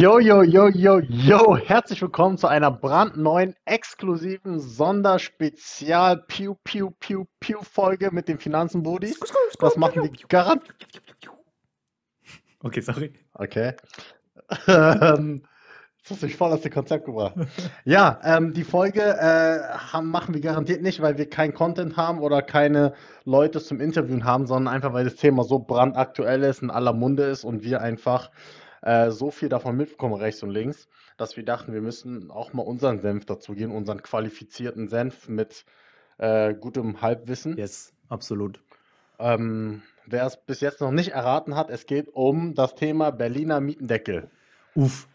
Yo, yo, yo, yo, yo, herzlich willkommen zu einer brandneuen, exklusiven Sonderspezial Piu Piu Piu Piu Folge mit den Finanzenbudis. Das machen wir garantiert. Okay, sorry. Okay. Ähm, Das hast mich voll aus dem Konzept gebracht. Ja, ähm, die Folge äh, haben, machen wir garantiert nicht, weil wir keinen Content haben oder keine Leute zum Interviewen haben, sondern einfach, weil das Thema so brandaktuell ist, in aller Munde ist und wir einfach äh, so viel davon mitbekommen, rechts und links, dass wir dachten, wir müssen auch mal unseren Senf dazugeben, unseren qualifizierten Senf mit äh, gutem Halbwissen. Yes, absolut. Ähm, wer es bis jetzt noch nicht erraten hat, es geht um das Thema Berliner Mietendeckel. Uff.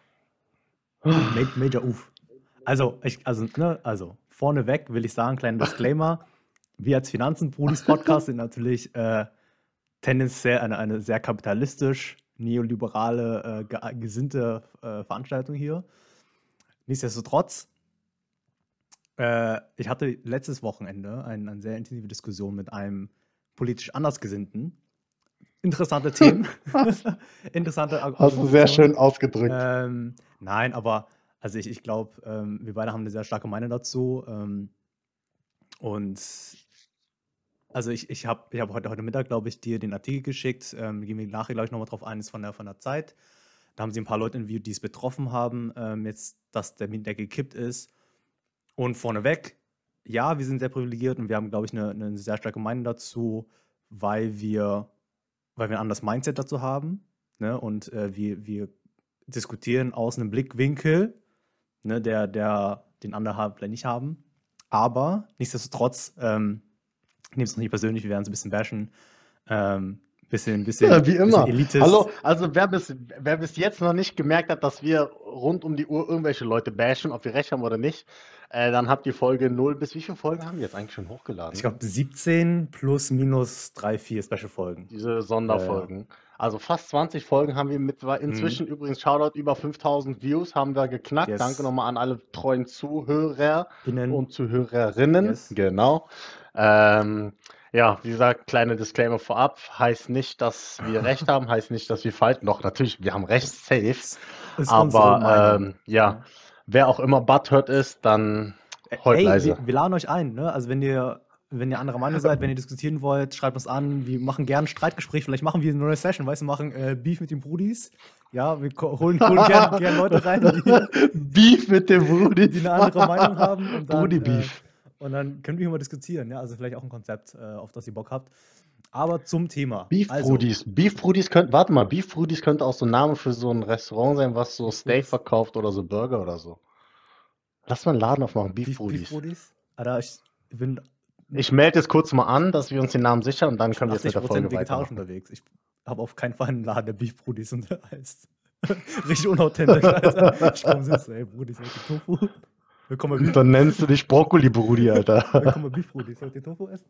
Ma- Major Uff. Also, ich, also, ne, also, vorneweg will ich sagen, kleiner Disclaimer. Wir als Finanzen-Brudis-Podcast sind natürlich äh, tendenziell eine, eine sehr kapitalistisch, neoliberale, äh, ge gesinnte äh, Veranstaltung hier. Nichtsdestotrotz, äh, ich hatte letztes Wochenende ein, eine sehr intensive Diskussion mit einem politisch Andersgesinnten. Interessante Themen. Interessante Ar- Hast du sehr schön ausgedrückt. Ähm, nein, aber also ich, ich glaube, ähm, wir beide haben eine sehr starke Meinung dazu. Ähm, und also ich, ich habe ich hab heute, heute Mittag, glaube ich, dir den Artikel geschickt. Ähm, gehen wir nachher, glaube ich, nochmal drauf ein, ist von der, von der Zeit. Da haben sie ein paar Leute interviewt, die es betroffen haben, ähm, jetzt, dass der Mietendeckel gekippt ist. Und vorneweg, ja, wir sind sehr privilegiert und wir haben, glaube ich, eine, eine sehr starke Meinung dazu, weil wir, weil wir ein anderes Mindset dazu haben. Ne? Und äh, wir, wir diskutieren aus einem Blickwinkel, ne, der, der den andere nicht haben. Aber nichtsdestotrotz, ähm, nehmt es noch nicht persönlich, wir werden es ein bisschen bashen. Ähm, bisschen, bisschen, Ja, wie bisschen immer. Elitist. Hallo, also wer bis, wer bis jetzt noch nicht gemerkt hat, dass wir rund um die Uhr irgendwelche Leute bashen, ob wir recht haben oder nicht, äh, dann habt ihr Folge 0 bis wie viele Folgen haben wir jetzt eigentlich schon hochgeladen? Ich glaube 17 plus minus 3, 4 Special-Folgen. Diese Sonderfolgen. Also fast 20 Folgen haben wir mit, Mhm. inzwischen übrigens, Shoutout, über 5000 Views haben wir geknackt. Yes. Danke nochmal an alle treuen Zuhörer Innen. und Zuhörerinnen. Yes. Genau. Ähm, ja, wie gesagt, kleine Disclaimer vorab. Heißt nicht, dass wir recht haben, heißt nicht, dass wir falsch. Doch, natürlich, wir haben recht, safe. Aber ähm, ja, wer auch immer Butthurt ist, dann heult Ey, leise. wir, wir laden euch ein, ne? Also wenn ihr, wenn ihr anderer Meinung seid, wenn ihr diskutieren wollt, schreibt uns an. Wir machen gerne ein Streitgespräch. Vielleicht machen wir eine neue Session, weißt du, machen äh, Beef mit den Brudis. Ja, wir holen, holen gerne gern Leute rein, die, Beef mit dem Brudi. die eine andere Meinung haben. Und dann, Brudi äh, Beef. Und dann können wir mal diskutieren. Ja, also vielleicht auch ein Konzept, äh, auf das ihr Bock habt. Aber zum Thema. Beef also, Brudis. Beef Brudis könnte, warte mal, Beef Brudis könnte auch so ein Name für so ein Restaurant sein, was so Steak verkauft oder so Burger oder so. Lass mal einen Laden aufmachen, Beef, Beef, Brudis. Beef Brudis. Alter, ich bin Ich melde jetzt kurz mal an, dass wir uns den Namen sichern und dann können wir jetzt mit der 80% Folge vegetarisch unterwegs. Ich habe auf keinen Fall einen Laden, der Beef Brudis heißt. Richtig unauthentisch, Alter. Ich komme so, ey, Brudis, Tofu? Willkommen Beef, dann nennst du dich Brokkoli Brudi, Alter. willkommen bei Beef Brudis, wollt ihr Tofu essen?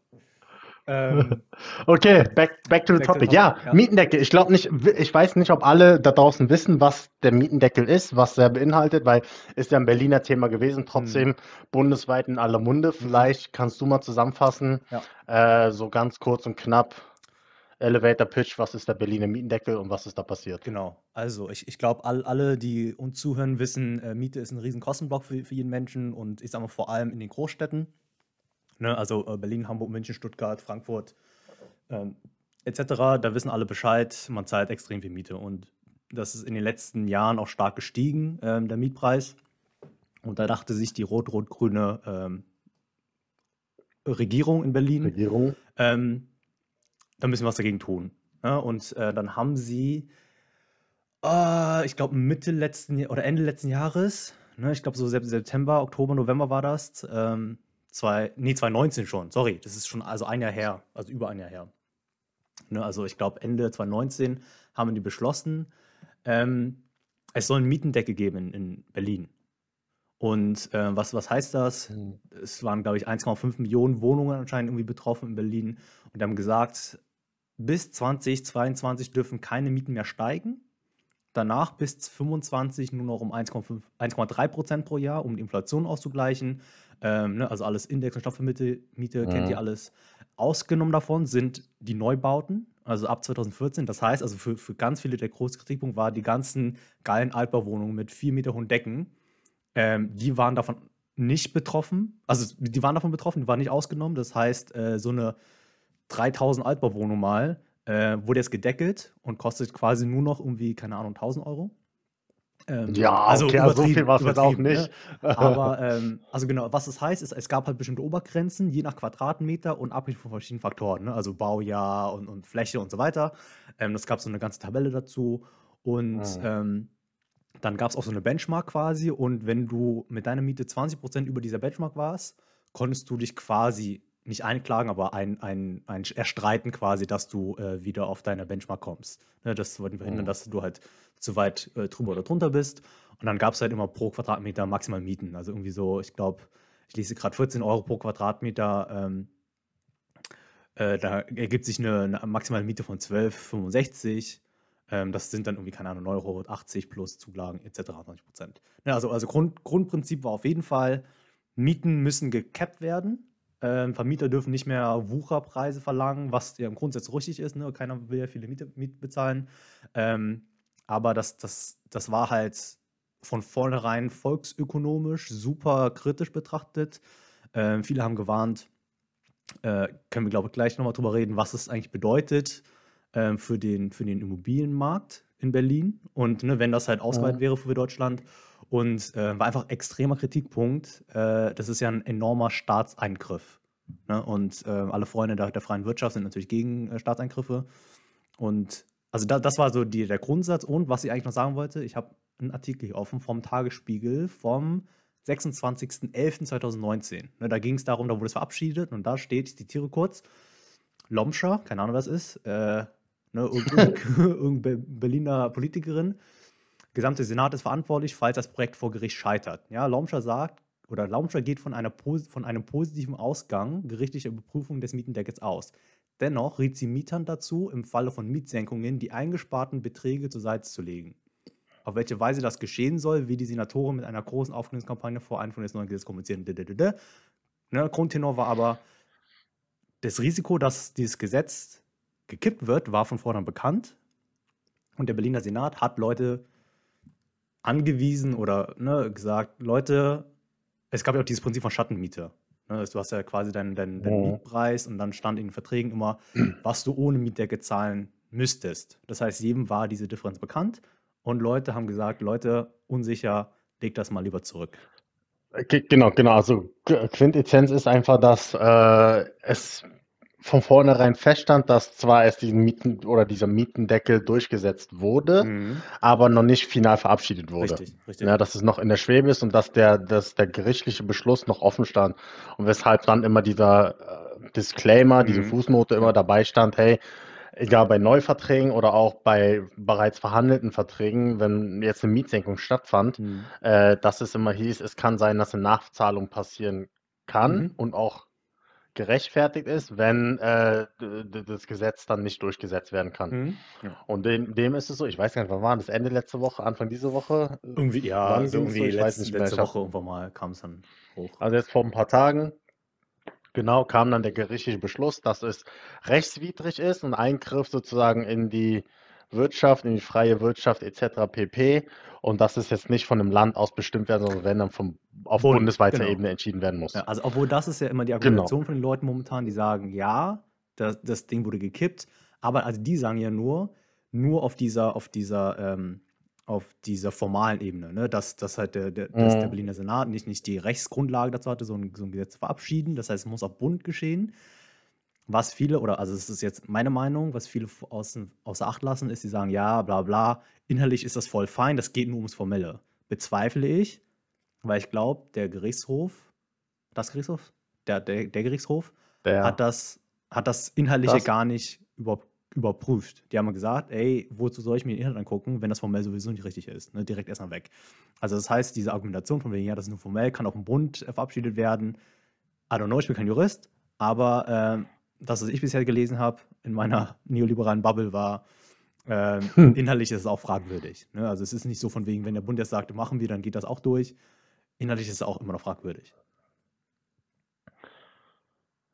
Ähm, Okay, back, back to the Back to topic. the Ja, ja. Mietendeckel. Ich glaube nicht, ich weiß nicht, ob alle da draußen wissen, was der Mietendeckel ist, was er beinhaltet, weil ist ja ein Berliner Thema gewesen, trotzdem Hm. bundesweit in aller Munde. Vielleicht kannst du mal zusammenfassen, Ja. äh, so ganz kurz und knapp, Elevator Pitch, was ist der Berliner Mietendeckel und was ist da passiert? genau. Also, ich, ich glaube, all, alle, die uns zuhören, wissen, äh, Miete ist ein riesen Kostenblock für, für jeden Menschen und ich sage mal vor allem in den Großstädten. Ne, also äh, Berlin, Hamburg, München, Stuttgart, Frankfurt ähm, etc. Da wissen alle Bescheid, man zahlt extrem viel Miete und das ist in den letzten Jahren auch stark gestiegen, ähm, der Mietpreis. Und da dachte sich die rot-rot-grüne ähm, Regierung in Berlin, Regierung. ähm, da müssen wir was dagegen tun. Ja, und äh, dann haben sie, äh, ich glaube, Mitte letzten oder Ende letzten Jahres, ne, ich glaube so Sep- September, Oktober, November war das, ähm, zwei, nee, 2019 schon, sorry, das ist schon also ein Jahr her, also über ein Jahr her. Ne, also ich glaube, Ende 2019 haben die beschlossen, ähm, es soll einen Mietendeckel geben in, in Berlin. Und äh, was, was heißt das? Hm. Es waren, glaube ich, 1,5 Millionen Wohnungen anscheinend irgendwie betroffen in Berlin. Und die haben gesagt, bis 2022 dürfen keine Mieten mehr steigen. Danach bis 25 nur noch um 1,5 1,3 Prozent pro Jahr, um die Inflation auszugleichen. Ähm, ne, also alles Index und Stoffmiete, Miete kennt Mhm. ihr alles. Ausgenommen davon sind die Neubauten, also ab 2014. Das heißt, also für, für ganz viele der große Kritikpunkt war, die ganzen geilen Altbauwohnungen mit vier Meter hohen Decken, ähm, die waren davon nicht betroffen. Also die waren davon betroffen, die waren nicht ausgenommen. Das heißt, äh, so eine 3000 Altbauwohnung mal äh, wurde jetzt gedeckelt und kostet quasi nur noch irgendwie, keine Ahnung, 1000 Euro. Ähm, ja, also okay, so viel war es jetzt auch nicht. Ne? Aber, ähm, also genau, was das heißt, ist, es gab halt bestimmte Obergrenzen, je nach Quadratmeter und abhängig von verschiedenen Faktoren, ne? also Baujahr und, und Fläche und so weiter. Ähm, das gab so eine ganze Tabelle dazu. Und mhm. ähm, dann gab es auch so eine Benchmark quasi. Und wenn du mit deiner Miete 20% über dieser Benchmark warst, konntest du dich quasi nicht einklagen, aber ein, ein, ein erstreiten quasi, dass du äh, wieder auf deine Benchmark kommst. Ne, das wollten verhindern, mhm. dass du halt zu weit äh, drüber oder drunter bist. Und dann gab es halt immer pro Quadratmeter maximal Mieten. Also irgendwie so, ich glaube, ich lese gerade 14 Euro pro Quadratmeter. Ähm, äh, da ergibt sich eine, eine, maximale Miete von 12,65. Ähm, das sind dann irgendwie, keine Ahnung, Euro 80 plus Zulagen etc. 90 Prozent. Ja, also also Grund, Grundprinzip war auf jeden Fall, Mieten müssen gekappt werden. Ähm, Vermieter dürfen nicht mehr Wucherpreise verlangen, was ja im Grundsatz richtig ist. Ne? Keiner will ja viele Miete, Miete bezahlen. Ähm, aber das, das, das war halt von vornherein volksökonomisch super kritisch betrachtet. Ähm, viele haben gewarnt, äh, können wir, glaube ich, gleich nochmal drüber reden, was es eigentlich bedeutet ähm, für, den, für den Immobilienmarkt in Berlin. Und ne, wenn das halt ausgeweitet ja. wäre für Deutschland. Und äh, war einfach extremer Kritikpunkt. Äh, das ist ja ein enormer Staatseingriff. Ne? Und äh, alle Freunde der, der, freien Wirtschaft sind natürlich gegen äh, Staatseingriffe. Und also da, das war so die, der Grundsatz. Und was ich eigentlich noch sagen wollte, ich habe einen Artikel hier offen vom Tagesspiegel vom 26.11.2019. Ne, da ging es darum, da wurde es verabschiedet und da steht, ich zitiere kurz, Lomscher, keine Ahnung, was ist, äh, ne, irgendeine Berliner Politikerin, gesamte Senat ist verantwortlich, falls das Projekt vor Gericht scheitert. Ja, Lomscher sagt, oder Laumscher geht von, einer, von einem positiven Ausgang gerichtlicher Überprüfung des Mietendeckels aus. Dennoch riet sie Mietern dazu, im Falle von Mietsenkungen die eingesparten Beträge zur Seite zu legen. Auf welche Weise das geschehen soll, wie die Senatoren mit einer großen Aufklärungskampagne vor Einführung des neuen Gesetzes kommunizieren. Ne, Grundtenor war aber, das Risiko, dass dieses Gesetz gekippt wird, war von vornherein bekannt. Und der Berliner Senat hat Leute angewiesen oder ne, gesagt, Leute, es gab ja auch dieses Prinzip von Schattenmiete. Ne, du hast ja quasi deinen, deinen, deinen oh. Mietpreis und dann stand in den Verträgen immer, was du ohne Mietdecke zahlen müsstest. Das heißt, jedem war diese Differenz bekannt und Leute haben gesagt, Leute, unsicher, leg das mal lieber zurück. Genau, genau. Also Quintessenz ist einfach, dass äh, es von vornherein feststand, dass zwar erst diesen Mieten oder dieser Mietendeckel durchgesetzt wurde, mhm. aber noch nicht final verabschiedet wurde. Richtig, richtig. Ja, dass es noch in der Schwebe ist und dass der, dass der gerichtliche Beschluss noch offen stand. Und weshalb dann immer dieser äh, Disclaimer, mhm. diese Fußnote immer dabei stand, hey, egal bei Neuverträgen oder auch bei bereits verhandelten Verträgen, wenn jetzt eine Mietsenkung stattfand, mhm. äh, dass es immer hieß, es kann sein, dass eine Nachzahlung passieren kann mhm. und auch gerechtfertigt ist, wenn äh, das Gesetz dann nicht durchgesetzt werden kann. Mhm. Ja. Und dem, dem, ist es so, ich weiß gar nicht, wann war das? Ende letzte Woche, Anfang dieser Woche? Irgendwie, ja, also irgendwie ich letzte, letzte Woche irgendwann mal kam es dann hoch. Also jetzt vor ein paar Tagen, genau, kam dann der gerichtliche Beschluss, dass es rechtswidrig ist und Eingriff sozusagen in die Wirtschaft, in die freie Wirtschaft etc. pp. Und dass es jetzt nicht von einem Land aus bestimmt werden, sondern wenn dann vom, auf Bund, bundesweiter genau. Ebene entschieden werden muss. Ja, also obwohl das ist ja immer die genau. Argumentation genau. von den Leuten momentan, die sagen, ja, das, das Ding wurde gekippt, aber also die sagen ja nur, nur auf dieser, auf dieser, ähm, auf dieser formalen Ebene, ne? dass, dass halt der, der, mhm. dass der Berliner Senat nicht, nicht die Rechtsgrundlage dazu hatte, so ein, so ein Gesetz zu verabschieden. Das heißt, es muss auf Bund geschehen. Was viele, oder also es ist jetzt meine Meinung, was viele außen, außer Acht lassen, ist, sie sagen, ja, bla bla, inhaltlich ist das voll fein, das geht nur ums Formelle. Bezweifle ich, weil ich glaube, der Gerichtshof, das Gerichtshof? Der, der, der Gerichtshof der. Hat, das, hat das Inhaltliche das. gar nicht über, überprüft. Die haben gesagt, ey, wozu soll ich mir den Inhalt angucken, wenn das formell sowieso nicht richtig ist? Ne? Direkt erstmal weg. Also das heißt, diese Argumentation von wegen, ja, das ist nur formell, kann auch im Bund verabschiedet werden. I don't know, ich bin kein Jurist, aber äh, das, was ich bisher gelesen habe in meiner neoliberalen Bubble, war, äh, hm. inhaltlich ist es auch fragwürdig. Ne? Also es ist nicht so von wegen, wenn der Bund jetzt sagt, machen wir, dann geht das auch durch. Inhaltlich ist es auch immer noch fragwürdig.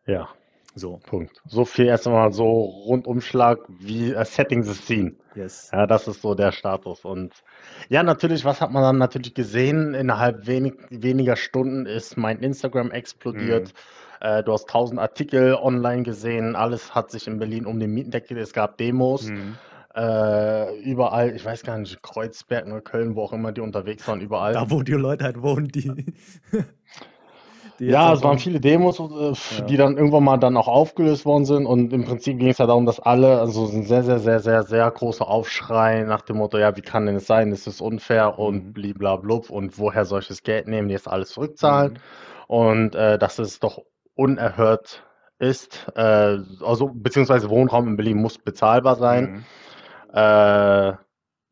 Ja. So. Punkt. So viel erstmal so Rundumschlag wie uh, Setting the Scene. Yes. Ja, das ist so der Status. Und ja, natürlich, was hat man dann natürlich gesehen? Innerhalb wenig, weniger Stunden ist mein Instagram explodiert. Mhm. Äh, du hast tausend Artikel online gesehen. Alles hat sich in Berlin um den Mietendeckel. Es gab Demos. Mhm. Äh, überall, ich weiß gar nicht, Kreuzberg oder Köln, wo auch immer die unterwegs waren, überall. Da, wo die Leute halt wohnen, die. Ja, es waren viele Demos, äh, die dann irgendwann mal dann auch aufgelöst worden sind und im Prinzip ging es ja darum, dass alle, also ein sehr, sehr, sehr, sehr, sehr großer Aufschrei nach dem Motto, ja, wie kann denn es sein, das ist unfair und mhm. bliblablub und woher solches Geld nehmen, die jetzt alles zurückzahlen mhm. und äh, dass es doch unerhört ist, äh, also beziehungsweise Wohnraum in Berlin muss bezahlbar sein. Mhm. Äh,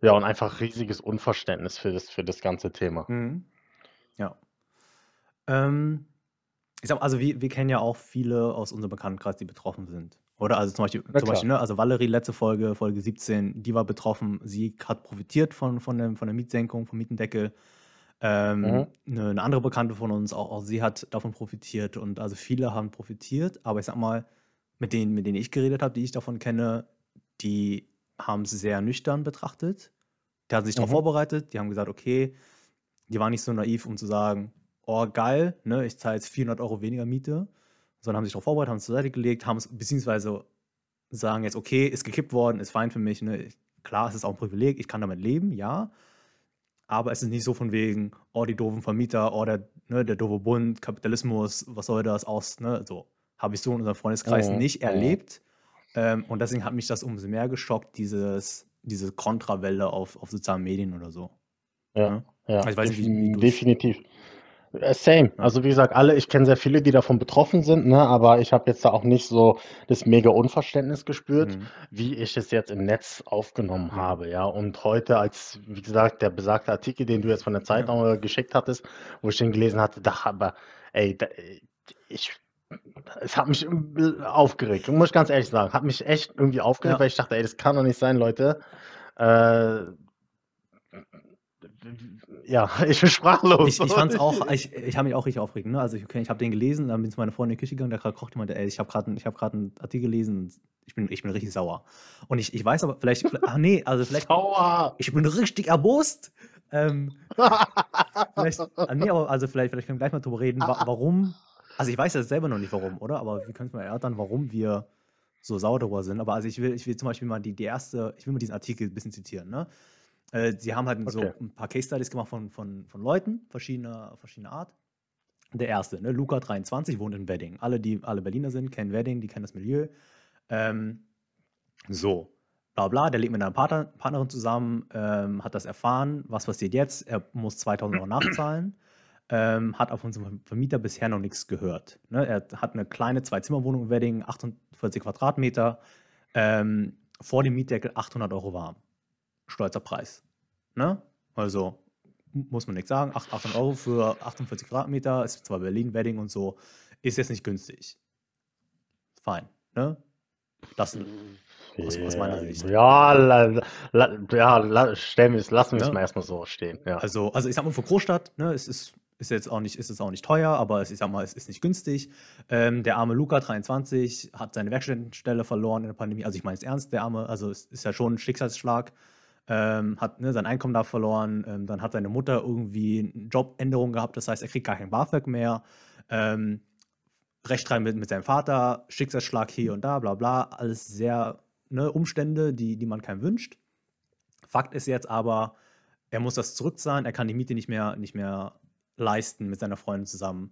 ja, und einfach riesiges Unverständnis für das, für das ganze Thema. Mhm. Ja. Ähm, ich sag, also wir, wir kennen ja auch viele aus unserem Bekanntenkreis, die betroffen sind. Oder also zum Beispiel, zum Beispiel ne, also Valerie, letzte Folge, Folge 17, die war betroffen. Sie hat profitiert von, von, dem, von der Mietsenkung, vom Mietendeckel. Ähm, mhm. eine, eine, andere Bekannte von uns, auch, auch sie hat davon profitiert. Und also viele haben profitiert. Aber ich sag mal, mit denen, mit denen ich geredet habe, die ich davon kenne, die haben es sehr nüchtern betrachtet. Die haben sich mhm. darauf vorbereitet. Die haben gesagt, okay, die waren nicht so naiv, um zu sagen, oh geil, ne, ich zahle jetzt 400 Euro weniger Miete, sondern haben sich darauf vorbereitet, haben es zur Seite gelegt, haben es, beziehungsweise sagen jetzt, okay, ist gekippt worden, ist fein für mich, ne, klar, es ist auch ein Privileg, ich kann damit leben, ja, aber es ist nicht so von wegen, oh, die doofen Vermieter, oh, der, ne, der doofe Bund, Kapitalismus, was soll das aus, ne, so, habe ich so in unserem Freundeskreis oh, nicht oh. erlebt ähm, und deswegen hat mich das umso mehr geschockt, dieses, diese Kontrawelle auf, auf sozialen Medien oder so. Ja, ja. ja. Also ich weiß nicht, wie, wie definitiv. Äh, same. Also wie gesagt, alle, ich kenne sehr viele, die davon betroffen sind, ne, aber ich habe jetzt da auch nicht so das mega Unverständnis gespürt, Mhm. wie ich es jetzt im Netz aufgenommen habe, ja. Und heute, als, wie gesagt, der besagte Artikel, den du jetzt von der Ja. Zeitung geschickt hattest, wo ich den gelesen hatte, da aber, ey, da, ich, es hat mich aufgeregt, muss ich ganz ehrlich sagen, hat mich echt irgendwie aufgeregt, Ja. weil ich dachte, ey, das kann doch nicht sein, Leute. Äh, ja, ich bin sprachlos. Ich, ich fand's auch, ich, ich habe mich auch richtig aufgeregt. Ne? Also ich, okay, ich habe den gelesen, dann bin ich zu meiner Freundin in die Küche gegangen, der gerade kocht, meinte, ey, ich habe gerade hab einen Artikel gelesen, ich bin, ich bin richtig sauer. Und ich, ich weiß aber, vielleicht, ach nee, also vielleicht, sauer. ich bin richtig erbost. Ähm, vielleicht, ah, nee, aber also vielleicht, vielleicht können wir gleich mal drüber reden, wa warum, also ich weiß ja selber noch nicht warum, oder? Aber wir können es mal erörtern, warum wir so sauer darüber sind. Aber also ich will, ich will zum Beispiel mal die, die erste, ich will mal diesen Artikel ein bisschen zitieren, ne? Äh, sie haben halt so ein paar Case Studies gemacht von, von, von Leuten verschiedener, verschiedener Art. Der erste, ne, Luca 23, wohnt in Wedding. Alle, die alle Berliner sind, kennen Wedding, die kennen das Milieu. Ähm, so, bla bla, der lebt mit einer Partner, Partnerin zusammen, ähm, hat das erfahren. Was passiert jetzt? Er muss 2000 Euro nachzahlen. Ähm, hat auf unserem Vermieter bisher noch nichts gehört. Ne? Er hat eine kleine Zwei-Zimmer-Wohnung in Wedding, 48 Quadratmeter, ähm, vor dem Mietdeckel 800 Euro warm stolzer Preis. Ne? Also muss man nichts sagen. 800 Euro für 48 Quadratmeter, ist zwar Berlin, Wedding und so, ist jetzt nicht günstig. Fein. Ne? Das aus, aus meiner Sicht. Ja, la, la, ja la, stellen wir es, lassen wir es ja. mal erstmal so stehen. Ja. Also, also ich sag mal, für Großstadt, ne, es ist, ist jetzt auch nicht, ist es auch nicht teuer, aber es, ich sag mal, es ist nicht günstig. Ähm, der arme Luca, 23, hat seine Werkstättenstelle verloren in der Pandemie. Also ich meine es ernst, der arme, also es ist ja schon ein Schicksalsschlag ähm, hat ne, sein Einkommen da verloren, ähm, dann hat seine Mutter irgendwie eine Jobänderung gehabt, das heißt, er kriegt gar kein BAföG mehr. Ähm, Rechtstreit mit, mit seinem Vater, Schicksalsschlag hier und da, bla bla, alles sehr ne, Umstände, die, die man keinem wünscht. Fakt ist jetzt aber, er muss das zurückzahlen, er kann die Miete nicht mehr, nicht mehr leisten mit seiner Freundin zusammen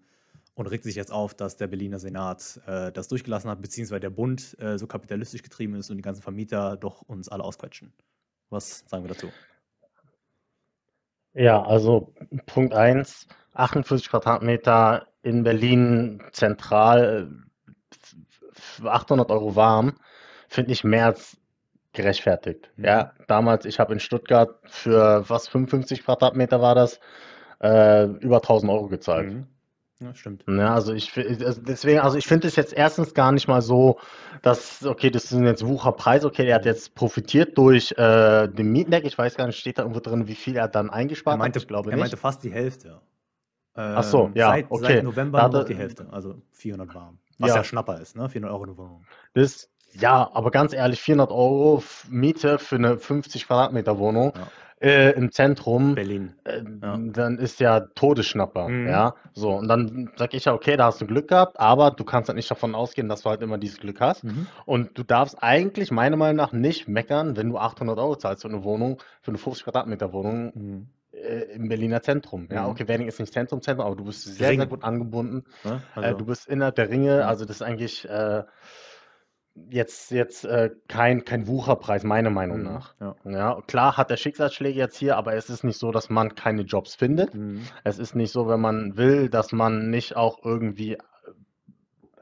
und regt sich jetzt auf, dass der Berliner Senat äh, das durchgelassen hat, beziehungsweise der Bund äh, so kapitalistisch getrieben ist und die ganzen Vermieter doch uns alle ausquetschen. Was sagen wir dazu? Ja, also Punkt 1, 48 Quadratmeter in Berlin zentral, 800 Euro warm, finde ich mehr als gerechtfertigt. Mhm. Ja, damals, ich habe in Stuttgart für was, 55 Quadratmeter war das, äh, über 1000 Euro gezahlt. Mhm. Ja, stimmt. Ja, also ich also deswegen, also ich finde es jetzt erstens gar nicht mal so, dass, okay, das sind jetzt Wucherpreise, okay, er hat jetzt profitiert durch äh, den Mietendeckel. Ich weiß gar nicht, steht da irgendwo drin, wie viel er dann eingespart er meinte, hat? Ich glaube er nicht. meinte fast die Hälfte. Ach so, Ähm, ja, seit, seit okay. November Da nur noch die hatte, Hälfte, also 400 warm. Was ja ja, Schnapper ist, ne? 400 Euro eine Wohnung. das, ja, aber ganz ehrlich, 400 Euro Miete für eine 50 Quadratmeter Wohnung Ja. Äh, im Zentrum, Berlin. äh, Ja. dann ist ja Todesschnapper, Mhm. ja. So, und dann sag ich ja, okay, da hast du Glück gehabt, aber du kannst halt nicht davon ausgehen, dass du halt immer dieses Glück hast. Mhm. Und du darfst eigentlich, meiner Meinung nach, nicht meckern, wenn du 800 Euro zahlst für eine Wohnung, für eine 50 Quadratmeter Wohnung Mhm. äh, im Berliner Zentrum. Ja, Mhm. okay, Wedding ist nicht Zentrum, Zentrum, aber du bist sehr, sehr Ring. gut angebunden. Ne? Äh, Also, du bist innerhalb der Ringe, ja. also das ist eigentlich äh, jetzt, jetzt äh, kein, kein Wucherpreis, meiner Meinung Mhm. nach. Ja. Ja, klar hat er Schicksalsschläge jetzt hier, aber es ist nicht so, dass man keine Jobs findet. Mhm. Es ist nicht so, wenn man will, dass man nicht auch irgendwie,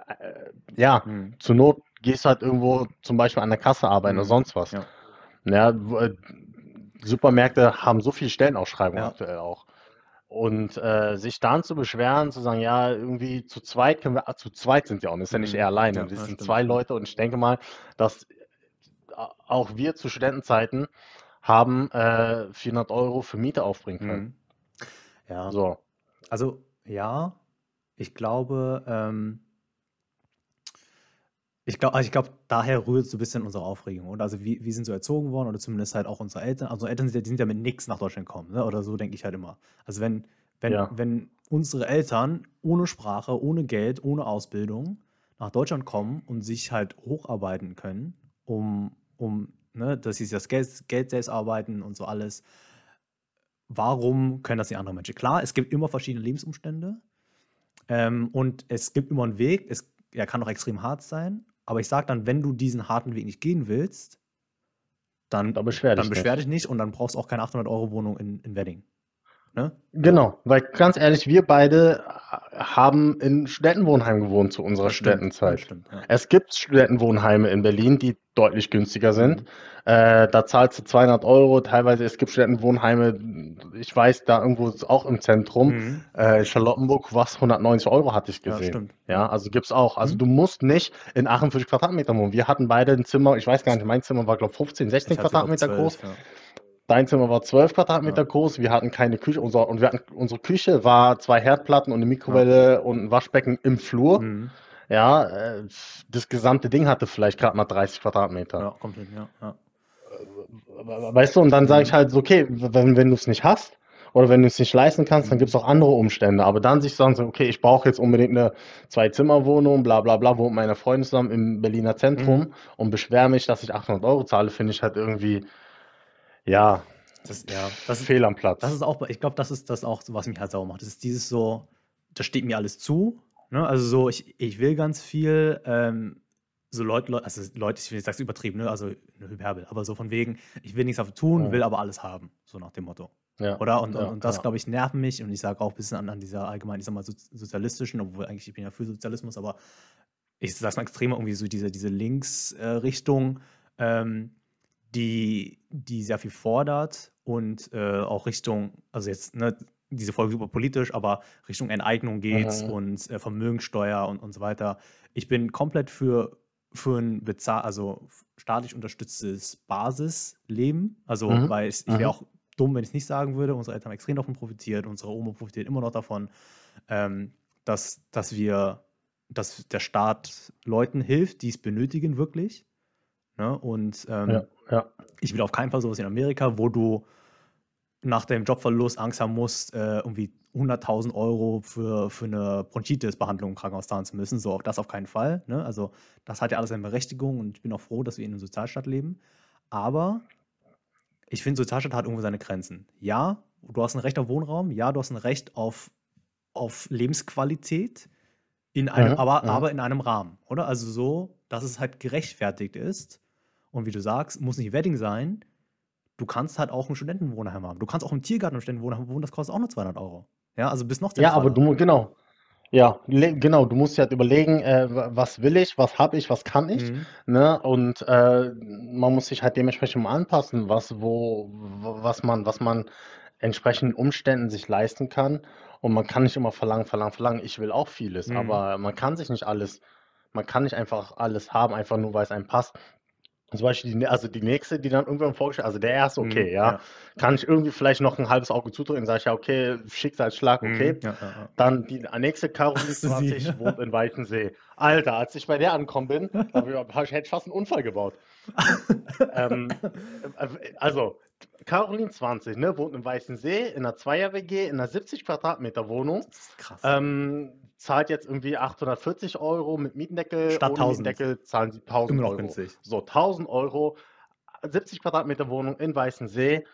äh, ja, Mhm. zur Not gehst du halt irgendwo zum Beispiel an der Kasse arbeiten oder Mhm. sonst was. Ja. Ja, äh, Supermärkte haben so viele Stellenausschreibungen Ja. aktuell auch. Und äh, sich dann zu beschweren, zu sagen, ja, irgendwie zu zweit können wir, ah, zu zweit sind wir auch, das ist ja nicht Mhm. er alleine, Ja, wir ja, sind zwei Ja. Leute und ich denke mal, dass äh, auch wir zu Studentenzeiten haben äh, 400 Euro für Miete aufbringen können. Mhm. Ja. So, Also, ja, ich glaube, ähm, ich glaube, also ich glaube, daher rührt so ein bisschen unsere Aufregung. Und also, wir, wir sind so erzogen worden, oder zumindest halt auch unsere Eltern. Also, unsere Eltern sind ja, die sind ja mit nichts nach Deutschland gekommen, ne? Oder so denke ich halt immer. Also, wenn, wenn, ja, wenn unsere Eltern ohne Sprache, ohne Geld, ohne Ausbildung nach Deutschland kommen und sich halt hocharbeiten können, um, um ne, dass sie das Geld, Geld selbst arbeiten und so alles, warum können das nicht andere Menschen? Klar, es gibt immer verschiedene Lebensumstände ähm, und es gibt immer einen Weg. Es er kann auch extrem hart sein, aber ich sage dann, wenn du diesen harten Weg nicht gehen willst, dann, da beschwer dann dich beschwer nicht. dich nicht und dann brauchst du auch keine 800-Euro-Wohnung in, in Wedding. Ne? Genau, weil ganz ehrlich, wir beide haben in Studentenwohnheimen gewohnt zu unserer das Studentenzeit. stimmt, ja. Es gibt Studentenwohnheime in Berlin, die deutlich günstiger sind. Mhm. Äh, da zahlst du 200 Euro. Teilweise, es gibt Studentenwohnheime, ich weiß, da irgendwo ist auch im Zentrum, Mhm. äh, Charlottenburg, was 190 Euro hatte ich Ja, gesehen. stimmt. Ja, Ja. also gibt's auch. Also Mhm. du musst nicht in 48 Quadratmeter wohnen. Wir hatten beide ein Zimmer, ich weiß gar nicht, mein Zimmer war, glaube ich, 15, 16 Ich hatte, glaube Quadratmeter groß. 12, ja. Dein Zimmer war 12 Quadratmeter Ja, groß. Wir hatten keine Küche. Unser, und wir hatten, unsere Küche war zwei Herdplatten und eine ja. Mikrowelle und ein Waschbecken im Flur. Mhm. Ja, äh, das gesamte Ding hatte vielleicht gerade mal 30 Quadratmeter. Ja, hin, ja. ja. Weißt du, und dann sage ich Mhm. halt so, okay, wenn, wenn du es nicht hast oder wenn du es nicht leisten kannst, dann gibt es Mhm. auch andere Umstände. Aber dann sich sagen so, okay, ich brauche jetzt unbedingt eine Zwei-Zimmer-Wohnung, bla bla bla, wohnt meine Freundin zusammen im Berliner Zentrum Mhm. und beschwere mich, dass ich 800 Euro zahle, finde ich halt irgendwie, ja, Das, ja, das ist, fehl am das Platz. ist auch, ich glaube, das ist das auch, was mich halt sauer macht. Das ist dieses so, das steht mir alles zu. Ne? Also so, ich, ich will ganz viel, ähm, so Leute, Leute, also Leute, ich will nicht sagen, übertrieben, ne? also eine Hyperbel, aber so von wegen, ich will nichts dafür tun, Mhm. will aber alles haben, so nach dem Motto. Ja, Oder? Und, und, ja, und das, ja. glaube ich, nervt mich und ich sage auch ein bisschen an, an dieser allgemeinen, ich sag mal, so, sozialistischen, obwohl eigentlich ich bin ja für Sozialismus, aber ich sage es mal extrem irgendwie so diese, diese Linksrichtung, ähm, die, die sehr viel fordert und äh, auch Richtung, also jetzt, ne, diese Folge ist super politisch, aber Richtung Enteignung geht Mhm. und äh, Vermögensteuer und, und so weiter. Ich bin komplett für, für ein bezahl also staatlich unterstütztes Basisleben. Also, Mhm. weil ich, ich wäre Mhm. auch dumm, wenn ich es nicht sagen würde. Unsere Eltern haben extrem davon profitiert, unsere Oma profitiert immer noch davon, ähm, dass, dass wir, dass der Staat Leuten hilft, die es benötigen, wirklich. Ne? Und ähm, Ja, ja. ich will auf keinen Fall sowas in Amerika, wo du nach dem Jobverlust Angst haben musst, äh, irgendwie 100.000 Euro für, für eine Bronchitis-Behandlung im Krankenhaus zahlen zu müssen. So, auch das auf keinen Fall. Ne? Also, das hat ja alles eine Berechtigung und ich bin auch froh, dass wir in einem Sozialstaat leben. Aber ich finde, Sozialstaat hat irgendwo seine Grenzen. Ja, du hast ein Recht auf Wohnraum. Ja, du hast ein Recht auf, auf Lebensqualität. In einem, Mhm, aber, mhm. aber in einem Rahmen, oder? Also so, dass es halt gerechtfertigt ist. Und wie du sagst, muss nicht Wedding sein. Du kannst halt auch ein Studentenwohnheim haben. Du kannst auch im Tiergarten im Studentenwohnheim wohnen, das kostet auch nur 200 Euro. Ja, also bis noch Ja, aber du, genau. Ja, genau, du musst ja halt überlegen, äh, wa- was will ich, was habe ich, was kann ich, Mhm. ne? Und äh, man muss sich halt dementsprechend mal anpassen, was, wo, was man, was man entsprechenden Umständen sich leisten kann. Und man kann nicht immer verlangen, verlangen, verlangen. Ich will auch vieles, Mhm. aber man kann sich nicht alles, man kann nicht einfach alles haben, einfach nur weil es einem passt. Zum Beispiel die, also die nächste, die dann irgendwann vorgestellt, also der erste, Mhm, okay, ja, ja. kann ich irgendwie vielleicht noch ein halbes Auge zudrücken, sage ich ja, okay, Schicksalsschlag, okay. Mhm, ja, ja. Dann die nächste Caroline Hast du sie? 20 wohnt in Weichensee. Alter, als ich bei der angekommen bin, hab ich, hätte fast einen Unfall gebaut. ähm, äh, also, Caroline 20, ne, wohnt in Weichensee, in einer Zweier-WG, in einer 70 Quadratmeter Wohnung. Krass. Ähm, zahlt jetzt irgendwie 840 Euro mit Mietendeckel. Statt Ohne 1000. Mietendeckel zahlen sie 1000 Immer noch Euro. günstig. So, 1000 Euro, 70 Quadratmeter Wohnung in Weißensee,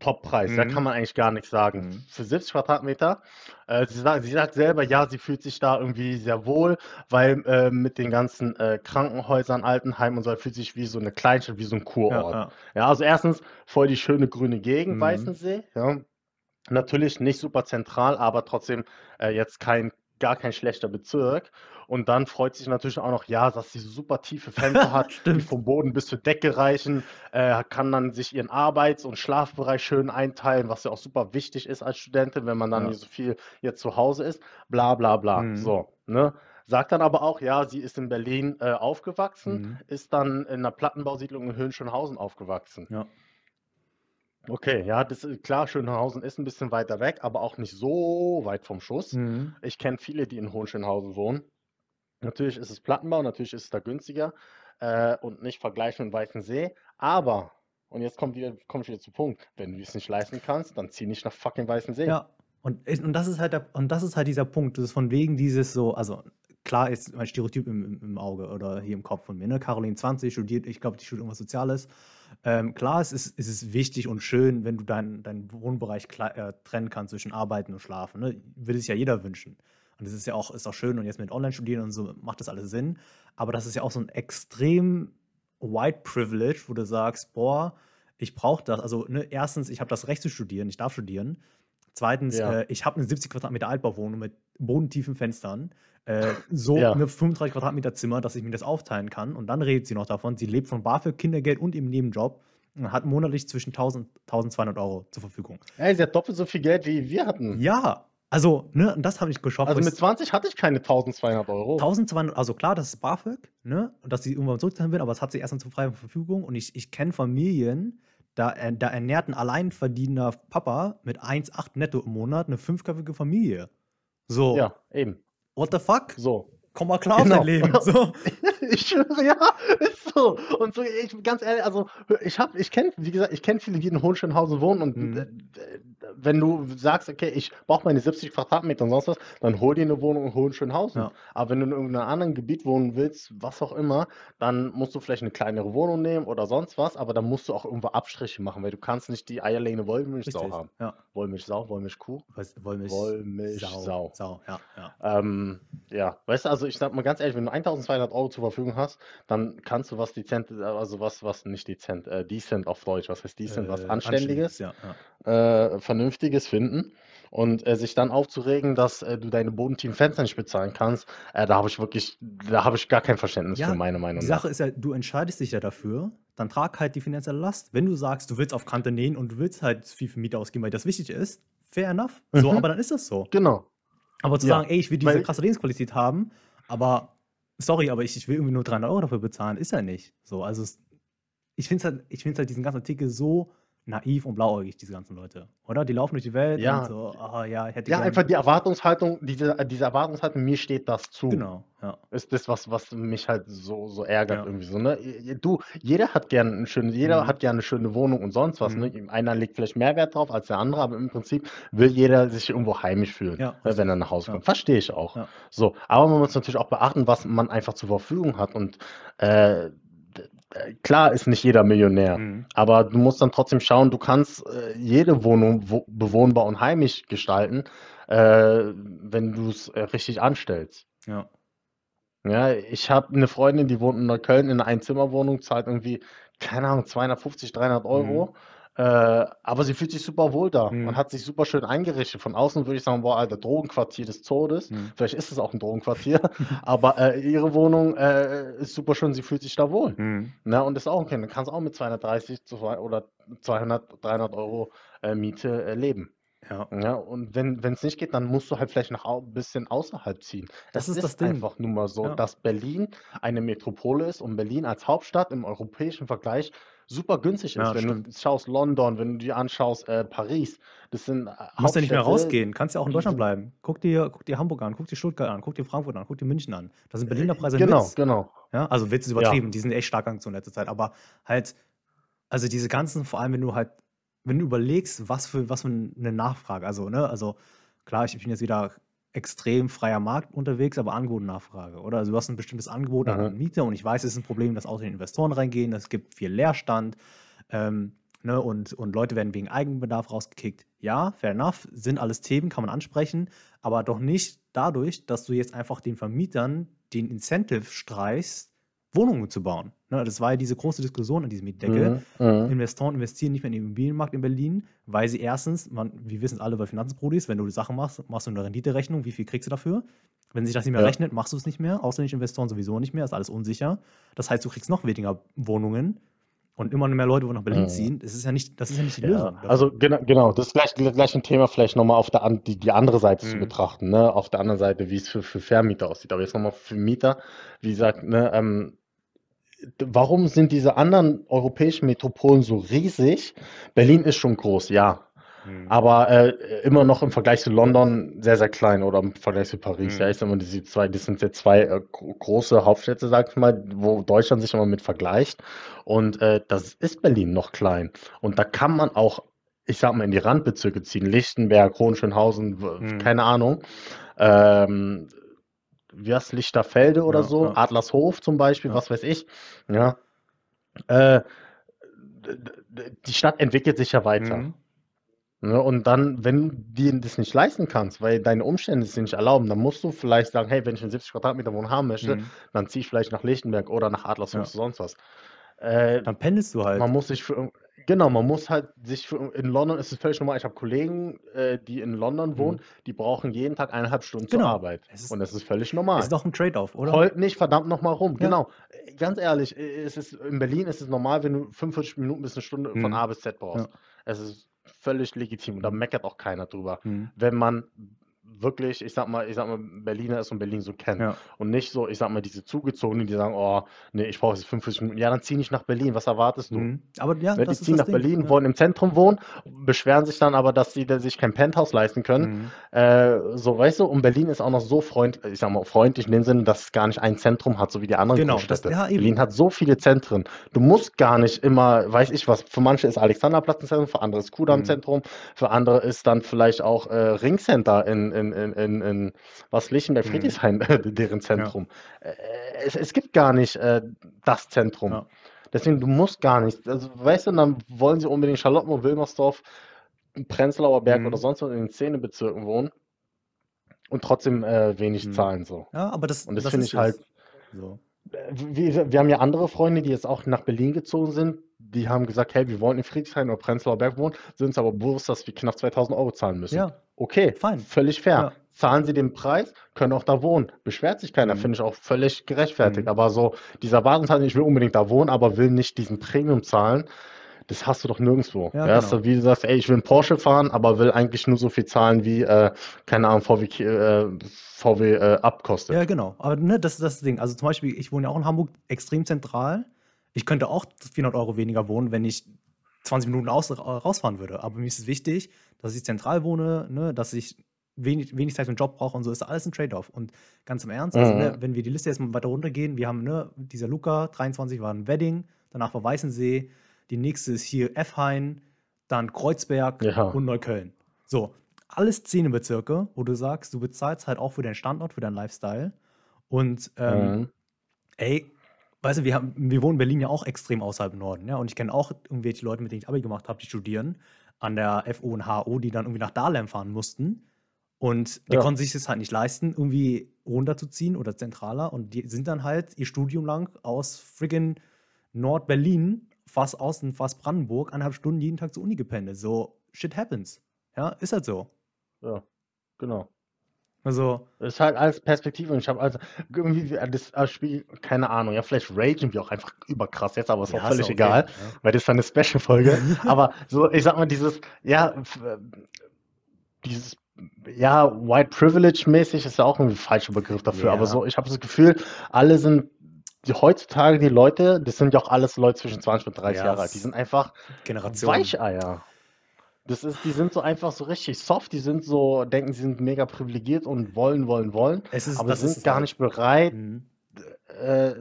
Toppreis, da Mhm. kann man eigentlich gar nichts sagen. Mhm. Für 70 Quadratmeter, äh, sie, sagt, sie sagt selber, ja, sie fühlt sich da irgendwie sehr wohl, weil äh, mit den ganzen äh, Krankenhäusern, Altenheimen und so, fühlt sich wie so eine Kleinstadt, wie so ein Ja, Kurort. ja. Ja, also erstens voll die schöne grüne Gegend, Mhm. Weißensee. Ja. Natürlich nicht super zentral, aber trotzdem äh, jetzt kein, gar kein schlechter Bezirk. Und dann freut sich natürlich auch noch, ja, dass sie so super tiefe Fenster hat, die vom Boden bis zur Decke reichen, äh, kann dann sich ihren Arbeits- und Schlafbereich schön einteilen, was ja auch super wichtig ist als Studentin, wenn man dann Ja. nicht so viel jetzt zu Hause ist, bla bla bla. Mhm. So, ne? Sagt dann aber auch, ja, sie ist in Berlin äh, aufgewachsen, Mhm. ist dann in einer Plattenbausiedlung in Höhenschönhausen aufgewachsen. Ja. Okay, ja, das ist klar, Schönhausen ist ein bisschen weiter weg, aber auch nicht so weit vom Schuss. Mhm. Ich kenne viele, die in Hohenschönhausen wohnen. Natürlich ist es Plattenbau, natürlich ist es da günstiger äh, und nicht vergleichbar mit Weißensee. Aber, und jetzt kommt wieder, komme ich wieder zu Punkt, wenn du es nicht leisten kannst, dann zieh nicht nach fucking Weißensee. Ja, und, und das ist halt der, und das ist halt dieser Punkt. Das ist von wegen dieses so, also klar ist mein Stereotyp im, im, Auge oder hier im Kopf von mir, ne? Caroline 20 studiert, ich glaube, die studiert irgendwas Soziales. Ähm, klar, es ist, es ist wichtig und schön, wenn du deinen deinen Wohnbereich klar, äh, trennen kannst zwischen Arbeiten und Schlafen. Ne? Würde sich ja jeder wünschen. Und es ist ja auch, ist auch schön und jetzt mit Online-Studieren und so macht das alles Sinn. Aber das ist ja auch so ein extrem White Privilege, wo du sagst, boah, ich brauche das. Also, ne, erstens, ich habe das Recht zu studieren, ich darf studieren. Zweitens, Ja. äh, ich habe eine 70 Quadratmeter Altbauwohnung mit bodentiefen Fenstern. Äh, so Ja. eine 35 Quadratmeter Zimmer, dass ich mir das aufteilen kann. Und dann redet sie noch davon, sie lebt von BAföG, Kindergeld und im Nebenjob und hat monatlich zwischen 1000 1200 Euro zur Verfügung. Ey, sie hat doppelt so viel Geld, wie wir hatten. Ja, also, ne, und das habe ich geschockt. Also mit 20 hatte ich keine 1200 Euro. 1200, also klar, das ist BAföG, ne? Und dass sie irgendwann zurückzahlen will, aber es hat sie erst dann zur freien Verfügung. Und ich, ich kenne Familien, da, äh, da ernährt ein alleinverdienender Papa mit 1,8 netto im Monat eine fünfköpfige Familie. So, Ja, eben. what the fuck? So. Komm mal klar Genau. auf dein Leben. So. Ich schwöre, ja, ist so. Und so, ich, ganz ehrlich, also ich habe, ich kenne, wie gesagt, ich kenne viele, die in Hohenschönhausen wohnen und Mhm. äh, wenn du sagst, okay, ich brauche meine 70 Quadratmeter und sonst was, dann hol dir eine Wohnung in Hohenschönhausen. Ja. Aber wenn du in irgendeinem anderen Gebiet wohnen willst, was auch immer, dann musst du vielleicht eine kleinere Wohnung nehmen oder sonst was, aber dann musst du auch irgendwo Abstriche machen, weil du kannst nicht die eierlegende Wollmilchsau haben. Ja. Wollmilchsau, Wollmilchkuh, Wollmilchsau. Sau. Sau, ja, ja. Ähm, ja, weißt du, also ich sag mal ganz ehrlich, wenn du 1200 Euro zur Verfügung hast, dann kannst du was dezent, also was, was nicht dezent, äh, decent auf Deutsch, was heißt decent, was Äh, Anständiges, Ja, ja. äh, Vernünftiges finden und äh, sich dann aufzuregen, dass äh, du deine bodentiefen Fenster nicht bezahlen kannst, äh, da habe ich wirklich, da habe ich gar kein Verständnis Ja, für meine Meinung Die nach. Sache ist ja, du entscheidest dich ja dafür, dann trag halt die finanzielle Last. Wenn du sagst, du willst auf Kante nähen und du willst halt viel für Miete ausgeben, weil das wichtig ist, fair enough. So, Mhm. aber dann ist das so. Genau. Aber zu Ja, sagen, ey, ich will diese krasse Lebensqualität haben, aber sorry, aber ich, ich will irgendwie nur 300 Euro dafür bezahlen, ist ja nicht. So, also ich finde halt, halt diesen ganzen Artikel so naiv und blauäugig, diese ganzen Leute. Oder? Die laufen durch die Welt Ja. und so, ah ja, ich hätte Ja, einfach die Erwartungshaltung, diese, diese Erwartungshaltung, mir steht das zu. Genau, ja. ist das, was, was mich halt so, so ärgert Ja. irgendwie so, ne? Du, jeder hat gerne eine schöne, jeder Mhm. hat gerne eine schöne Wohnung und sonst was, Mhm. ne? Einer legt vielleicht mehr Wert drauf als der andere, aber im Prinzip will jeder sich irgendwo heimisch fühlen, Ja, ne, wenn er nach Hause kommt. Verstehe ich auch. So, aber man muss natürlich auch beachten, was man einfach zur Verfügung hat und äh, klar ist nicht jeder Millionär. Mhm. Aber du musst dann trotzdem schauen, du kannst äh, jede Wohnung wo, bewohnbar und heimisch gestalten, äh, wenn du es äh, richtig anstellst. Ja. Ja, ich habe eine Freundin, die wohnt in Neukölln in einer Einzimmerwohnung, zahlt irgendwie, keine Ahnung, 250, 300 Euro. Äh, aber sie fühlt sich super wohl da Mhm. und hat sich super schön eingerichtet. Von außen würde ich sagen, boah, Alter, Drogenquartier des Todes. Mhm. Vielleicht ist es auch ein Drogenquartier, aber äh, ihre Wohnung äh, ist super schön, sie fühlt sich da wohl. Mhm. Na, und ist auch okay. Dann kannst du auch mit 230 zu- oder 200, 300 Euro äh, Miete äh, leben. Ja. Ja, und wenn es nicht geht, dann musst du halt vielleicht noch ein bisschen außerhalb ziehen. Das Es ist das ist Ding. einfach nun mal so, Ja. dass Berlin eine Metropole ist und Berlin als Hauptstadt im europäischen Vergleich super günstig ist. Ja, Wenn stimmt. du schaust London, wenn du dir anschaust äh, Paris, das sind äh, Du musst ja nicht mehr rausgehen. Kannst ja auch in Deutschland bleiben. Guck dir, guck dir Hamburg an, guck dir Stuttgart an, guck dir Frankfurt an, guck dir München an. Das sind Berliner Preise ein genau, Witz. genau. Ja, also Witz ist Ja. übertrieben. Die sind echt stark angezogen in letzter Zeit. Aber halt, also diese ganzen, vor allem wenn du halt, wenn du überlegst, was für, was für eine Nachfrage, also, ne, also klar, ich bin jetzt wieder extrem freier Markt unterwegs, aber Angebot und Nachfrage, oder? Also du hast ein bestimmtes Angebot an, Mhm. Mieter und ich weiß, es ist ein Problem, dass ausländische Investoren reingehen, es gibt viel Leerstand, ähm, ne, und, und Leute werden wegen Eigenbedarf rausgekickt. Ja, fair enough, sind alles Themen, kann man ansprechen, aber doch nicht dadurch, dass du jetzt einfach den Vermietern den Incentive streichst, Wohnungen zu bauen. Ne, das war ja diese große Diskussion an diesem Mietdeckel. Mhm. Mhm. Investoren investieren nicht mehr in den Immobilienmarkt in Berlin, weil sie erstens, man, wir wissen alle bei Finanzbrodis, wenn du Sachen machst, machst du eine Renditerechnung, wie viel kriegst du dafür? Wenn sich das nicht mehr Ja. rechnet, machst du es nicht mehr. Ausländische Investoren sowieso nicht mehr, ist alles unsicher. Das heißt, du kriegst noch weniger Wohnungen und immer mehr Leute, die nach Berlin Mhm. ziehen. Das ist ja nicht, das ist ja nicht die Ja, Lösung. also genau, genau, das ist gleich, ein Thema, vielleicht nochmal auf der die, die andere Seite zu Mhm. betrachten, ne? Auf der anderen Seite, wie es für, für Vermieter aussieht. Aber jetzt nochmal für Mieter, wie gesagt, ne, ähm, warum sind diese anderen europäischen Metropolen so riesig? Berlin ist schon groß, ja. Mhm. Aber äh, immer noch im Vergleich zu London sehr, sehr klein oder im Vergleich zu Paris. Ja, Mhm. ich sag mal, diese zwei, das sind jetzt zwei äh, gro- große Hauptstädte, sag ich mal, wo Deutschland sich immer mit vergleicht. Und äh, das ist Berlin noch klein. Und da kann man auch, ich sag mal, in die Randbezirke ziehen. Lichtenberg, Hohenschönhausen, Mhm. keine Ahnung. Ähm, heißt Lichterfelde oder Ja, so, ja. Adlershof zum Beispiel, Ja. was weiß ich. Ja. Äh, die Stadt entwickelt sich ja weiter. Mhm. Ne, und dann, wenn du dir das nicht leisten kannst, weil deine Umstände es nicht erlauben, dann musst du vielleicht sagen, hey, wenn ich eine 70 Quadratmeter Wohnung haben möchte, Mhm. dann ziehe ich vielleicht nach Lichtenberg oder nach Adlershof oder sonst was. Äh, Dann pendelst du halt. man muss sich für, genau, man muss halt sich für, in London ist es völlig normal. Ich habe Kollegen, äh, die in London wohnen, Mhm. die brauchen jeden Tag eineinhalb Stunden zur Genau. Arbeit. Es ist, Und das ist völlig normal. ist doch ein Trade-off, oder? Heult nicht verdammt nochmal rum. Ja. Genau. Äh, Ganz ehrlich, äh, es ist, in Berlin ist es normal, wenn du 45 Minuten bis eine Stunde von Mhm. A bis Z brauchst. Ja. Es ist völlig legitim und da Mhm. meckert auch keiner drüber. Mhm. Wenn man wirklich, ich sag mal, ich sag mal, Berliner ist und Berlin so kennt. Ja. Und nicht so, ich sag mal, diese Zugezogenen, die sagen, oh, nee, ich brauche jetzt 45 Minuten. Ja, dann zieh nicht nach Berlin. Was erwartest du? Mhm. Aber ja, Ne, die das ziehen das nach Ding. Berlin, Ja. wollen im Zentrum wohnen, beschweren sich dann aber, dass sie da sich kein Penthouse leisten können. Mhm. Äh, so, weißt du, und Berlin ist auch noch so freund, ich sag mal, freundlich in dem Sinne, dass es gar nicht ein Zentrum hat, so wie die anderen Genau, das, Großstädte. ja, eben. Berlin hat so viele Zentren. Du musst gar nicht immer, weiß ich was, für manche ist Alexanderplatz ein Zentrum, für andere ist Kudamm Mhm. Zentrum, für andere ist dann vielleicht auch äh, Ringcenter in, in, in, in, in was Lichtenberg, Mhm. Friedrichshain, deren Ja. Zentrum. Äh, es, es gibt gar nicht äh, das Zentrum. Ja. Deswegen, du musst gar nicht. Also, weißt du, dann wollen sie unbedingt Charlottenburg, Wilmersdorf, Prenzlauer Berg oder Mhm. sonst was in den Szenebezirken wohnen und trotzdem äh, wenig Mhm. zahlen so. Ja, aber das, Und das das finde ich halt. So. äh, wir, wir haben ja andere Freunde, die jetzt auch nach Berlin gezogen sind, die haben gesagt, hey, wir wollen in Friedrichshain oder Prenzlauer Berg wohnen, sind uns aber bewusst, dass wir knapp 2000 Euro zahlen müssen. Ja, Okay, fein. völlig fair. Ja. Zahlen sie den Preis, können auch da wohnen. Beschwert sich keiner, Mhm. finde ich auch völlig gerechtfertigt. Mhm. Aber so dieser Erwartungshaltung, ich will unbedingt da wohnen, aber will nicht diesen Premium zahlen, das hast du doch nirgendwo. Ja, Ja, genau. so, wie du sagst, ey, ich will einen Porsche fahren, aber will eigentlich nur so viel zahlen, wie, äh, keine Ahnung, VW, äh, VW äh, abkostet. Ja, genau. Aber ne, das ist das Ding. Also zum Beispiel, ich wohne ja auch in Hamburg extrem zentral. Ich könnte auch 400 Euro weniger wohnen, wenn ich 20 Minuten aus, rausfahren würde. Aber mir ist es wichtig, dass ich zentral wohne, ne, dass ich wenig, wenig Zeit für den Job brauche und so ist alles ein Trade-off. Und ganz im Ernst, also, Mhm. ne, wenn wir die Liste jetzt mal weiter runtergehen, wir haben ne, dieser Luca, 23 war ein Wedding, danach war Weißensee, die nächste ist hier Effhain, dann Kreuzberg Ja. und Neukölln. So, alles Szenebezirke, wo du sagst, du bezahlst halt auch für deinen Standort, für deinen Lifestyle. Und ähm, Mhm. ey, weißt du, wir, haben, wir wohnen in Berlin ja auch extrem außerhalb im Norden, ja. Und ich kenne auch irgendwelche Leute, mit denen ich Abi gemacht habe, die studieren an der FO und HO, die dann irgendwie nach Dahlem fahren mussten. Und die Ja. konnten sich das halt nicht leisten, irgendwie runterzuziehen oder zentraler. Und die sind dann halt ihr Studium lang aus friggin Nord-Berlin, fast Osten, fast Brandenburg, eineinhalb Stunden jeden Tag zur Uni gependelt. So, shit happens. Ja, ist halt so. Ja, genau. Also, Das ist halt alles Perspektive und ich habe also irgendwie das äh, Spiel, keine Ahnung, ja, vielleicht ragen wir auch einfach überkrass jetzt, aber ist ja, auch ist völlig okay. egal, Ja. weil das ist dann eine Special-Folge. Aber so, ich sag mal, dieses, ja, äh, dieses, ja, White Privilege-mäßig ist ja auch ein falscher Begriff dafür, aber Ja. so, ich habe das Gefühl, alle sind, die heutzutage die Leute, das sind ja auch alles Leute zwischen 20 und 30 Ja, Jahre alt, die sind einfach Generation. Weicheier. Das ist, die sind so einfach so richtig soft, die sind so, denken, sie sind mega privilegiert und wollen, wollen, wollen, Es ist, aber sind gar halt. nicht bereit, Mhm. äh,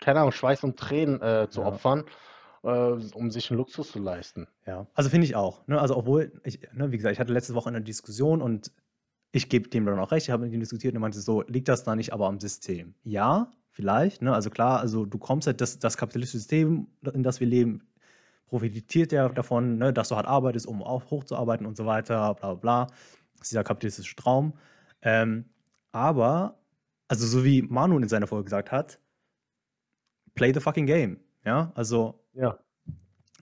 keine Ahnung, Schweiß und Tränen äh, zu Ja. opfern, äh, um sich einen Luxus zu leisten. Ja, also finde ich auch. Ne? Also obwohl, ich, ne, wie gesagt, ich hatte letzte Woche eine Diskussion und ich gebe dem dann auch recht, ich habe mit ihm diskutiert und er meinte so, liegt das da nicht aber am System? Ja, vielleicht, ne? Also klar, also du kommst halt, das, das kapitalistische System, in das wir leben, profitiert ja davon, ne, dass du hart arbeitest, um auch hochzuarbeiten und so weiter, bla bla bla. Das ist dieser kapitalistische Traum. Ähm, aber, also so wie Manu in seiner Folge gesagt hat, play the fucking game. Ja, also Ja.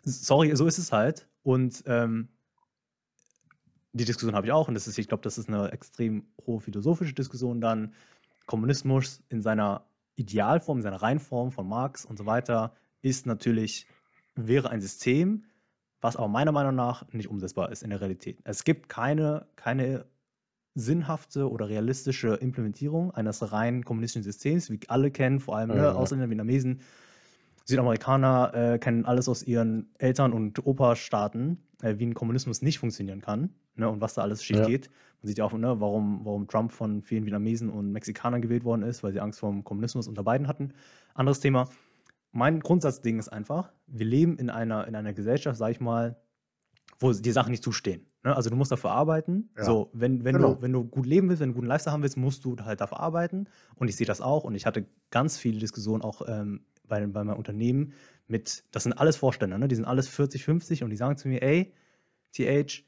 sorry, so ist es halt. Und ähm, die Diskussion habe ich auch. Und das ist, ich glaube, das ist eine extrem hohe philosophische Diskussion dann. Kommunismus in seiner Idealform, in seiner Reinform von Marx und so weiter, ist natürlich, wäre ein System, was aber meiner Meinung nach nicht umsetzbar ist in der Realität. Es gibt keine, keine sinnhafte oder realistische Implementierung eines rein kommunistischen Systems, wie alle kennen, vor allem ne, Mhm. Ausländer, Vietnamesen, Südamerikaner äh, kennen alles aus ihren Eltern- und Opa-Staaten, äh, wie ein Kommunismus nicht funktionieren kann ne, und was da alles schief Ja. geht. Man sieht ja auch, ne, warum, warum Trump von vielen Vietnamesen und Mexikanern gewählt worden ist, weil sie Angst vor dem Kommunismus unter beiden hatten. Anderes Thema. Mein Grundsatzding ist einfach, wir leben in einer, in einer Gesellschaft, sag ich mal, wo die Sachen nicht zustehen. Ne? Also du musst dafür arbeiten. Ja. So, wenn, wenn, Genau. du, wenn du gut leben willst, wenn du einen guten Lifestyle haben willst, musst du halt dafür arbeiten. Und ich sehe das auch. Und ich hatte ganz viele Diskussionen auch ähm, bei, bei meinem Unternehmen mit, das sind alles Vorstände, ne? die sind alles 40, 50 und die sagen zu mir, ey, TH,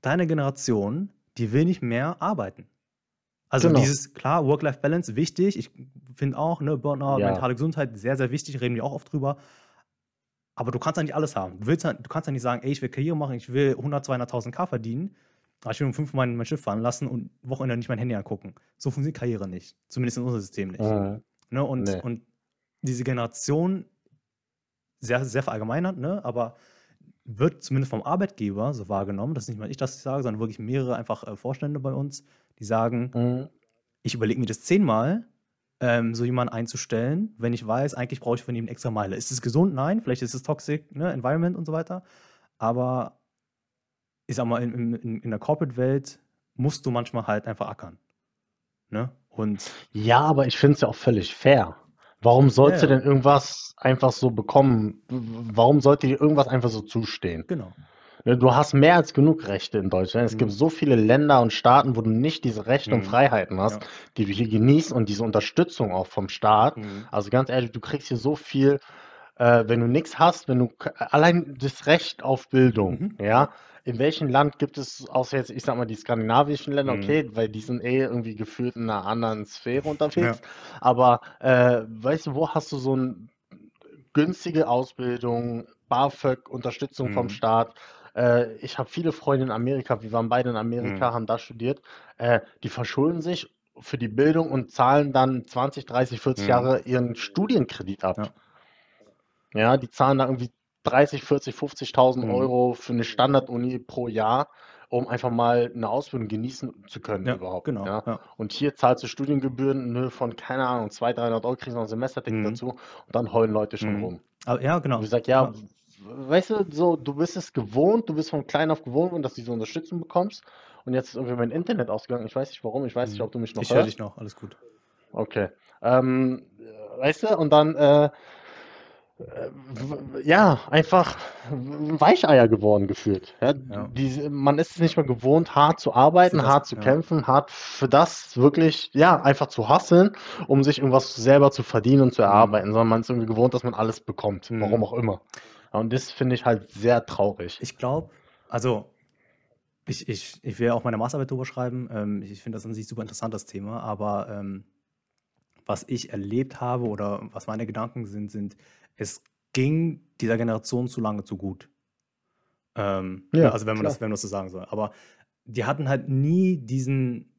deine Generation, die will nicht mehr arbeiten. Also Genau. dieses, klar, Work-Life-Balance, wichtig. Ich finde auch, ne, Burnout, Ja. mentale Gesundheit, sehr, sehr wichtig, reden wir auch oft drüber. Aber du kannst ja nicht alles haben. Du, willst ja, du kannst ja nicht sagen, ey, ich will Karriere machen, ich will 100, 200.000 K verdienen, aber ich will um fünf mein, mein Schiff fahren lassen und Wochenende nicht mein Handy angucken. So funktioniert Karriere nicht. Zumindest in unserem System nicht. Mhm. Ne? Und, Nee. und diese Generation, sehr, sehr verallgemeinert, ne? aber wird zumindest vom Arbeitgeber so wahrgenommen, das ist nicht mal ich, das ich sage, sondern wirklich mehrere einfach äh, Vorstände bei uns, die sagen, Mhm. ich überlege mir das zehnmal, ähm, so jemanden einzustellen, wenn ich weiß, eigentlich brauche ich von ihm eine extra Meile. Ist es gesund? Nein. Vielleicht ist es toxic, ne? Environment und so weiter. Aber ich sag mal, in, in, in der Corporate-Welt musst du manchmal halt einfach ackern. Ne? Und Ja, aber ich finde es ja auch völlig fair. Warum sollst Ja, du denn irgendwas einfach so bekommen? Warum sollte dir irgendwas einfach so zustehen? genau. Ne, Du hast mehr als genug Rechte in Deutschland. Es gibt Mhm. so viele Länder und Staaten, wo du nicht diese Rechte und Mhm. Freiheiten hast, Ja. die du hier genießt und diese Unterstützung auch vom Staat. Mhm. Also ganz ehrlich, du kriegst hier so viel, äh, wenn du nichts hast, wenn du allein das Recht auf Bildung, Mhm. ja. In welchem Land gibt es, außer jetzt, ich sag mal, die skandinavischen Länder, Mhm. okay, weil die sind eh irgendwie gefühlt in einer anderen Sphäre Ja. unterwegs. Aber äh, weißt du, wo hast du so eine günstige Ausbildung, BAföG, Unterstützung vom Mhm. Staat? Äh, ich habe viele Freunde in Amerika, wir waren beide in Amerika, Mhm. haben da studiert. Äh, die verschulden sich für die Bildung und zahlen dann 20, 30, 40 Mhm. Jahre ihren Studienkredit ab. Ja. Ja, die zahlen da irgendwie 30, 40, 50.000 Mhm. Euro für eine Standarduni pro Jahr, um einfach mal eine Ausbildung genießen zu können Ja, überhaupt. genau. Ja. Ja. Und hier zahlst du Studiengebühren in Höhe von, keine Ahnung, 200, 300 Euro, kriegst noch ein Semesterticket Mhm. dazu und dann heulen Leute schon Mhm. rum. Aber, ja, Und genau. ich sag, ja, weißt du, so, du bist es gewohnt, du bist von klein auf gewohnt, dass du diese Unterstützung bekommst. Und jetzt ist irgendwie mein Internet ausgegangen. Ich weiß nicht warum, ich weiß nicht, Mhm. ob du mich noch Ich höre dich hörst. noch, alles gut. Okay. Ähm, äh, weißt du, und dann, äh, ja, einfach Weicheier geworden gefühlt. Ja, Ja. diese, man ist es nicht mehr gewohnt, hart zu arbeiten, das, hart zu ja. kämpfen, hart für das wirklich, ja, einfach zu hasseln, um sich irgendwas selber zu verdienen und zu Mhm. erarbeiten, sondern man ist irgendwie gewohnt, dass man alles bekommt, warum Mhm. auch immer. Und das finde ich halt sehr traurig. Ich glaube, also ich, ich, ich will auch meine Masterarbeit drüber schreiben. Ähm, ich finde das an sich super interessant, das Thema. Aber ähm, was ich erlebt habe oder was meine Gedanken sind, sind, es ging dieser Generation zu lange zu gut. Ähm, Ja, also wenn man klar. das, wenn man das so sagen soll. Aber die hatten halt nie diesen,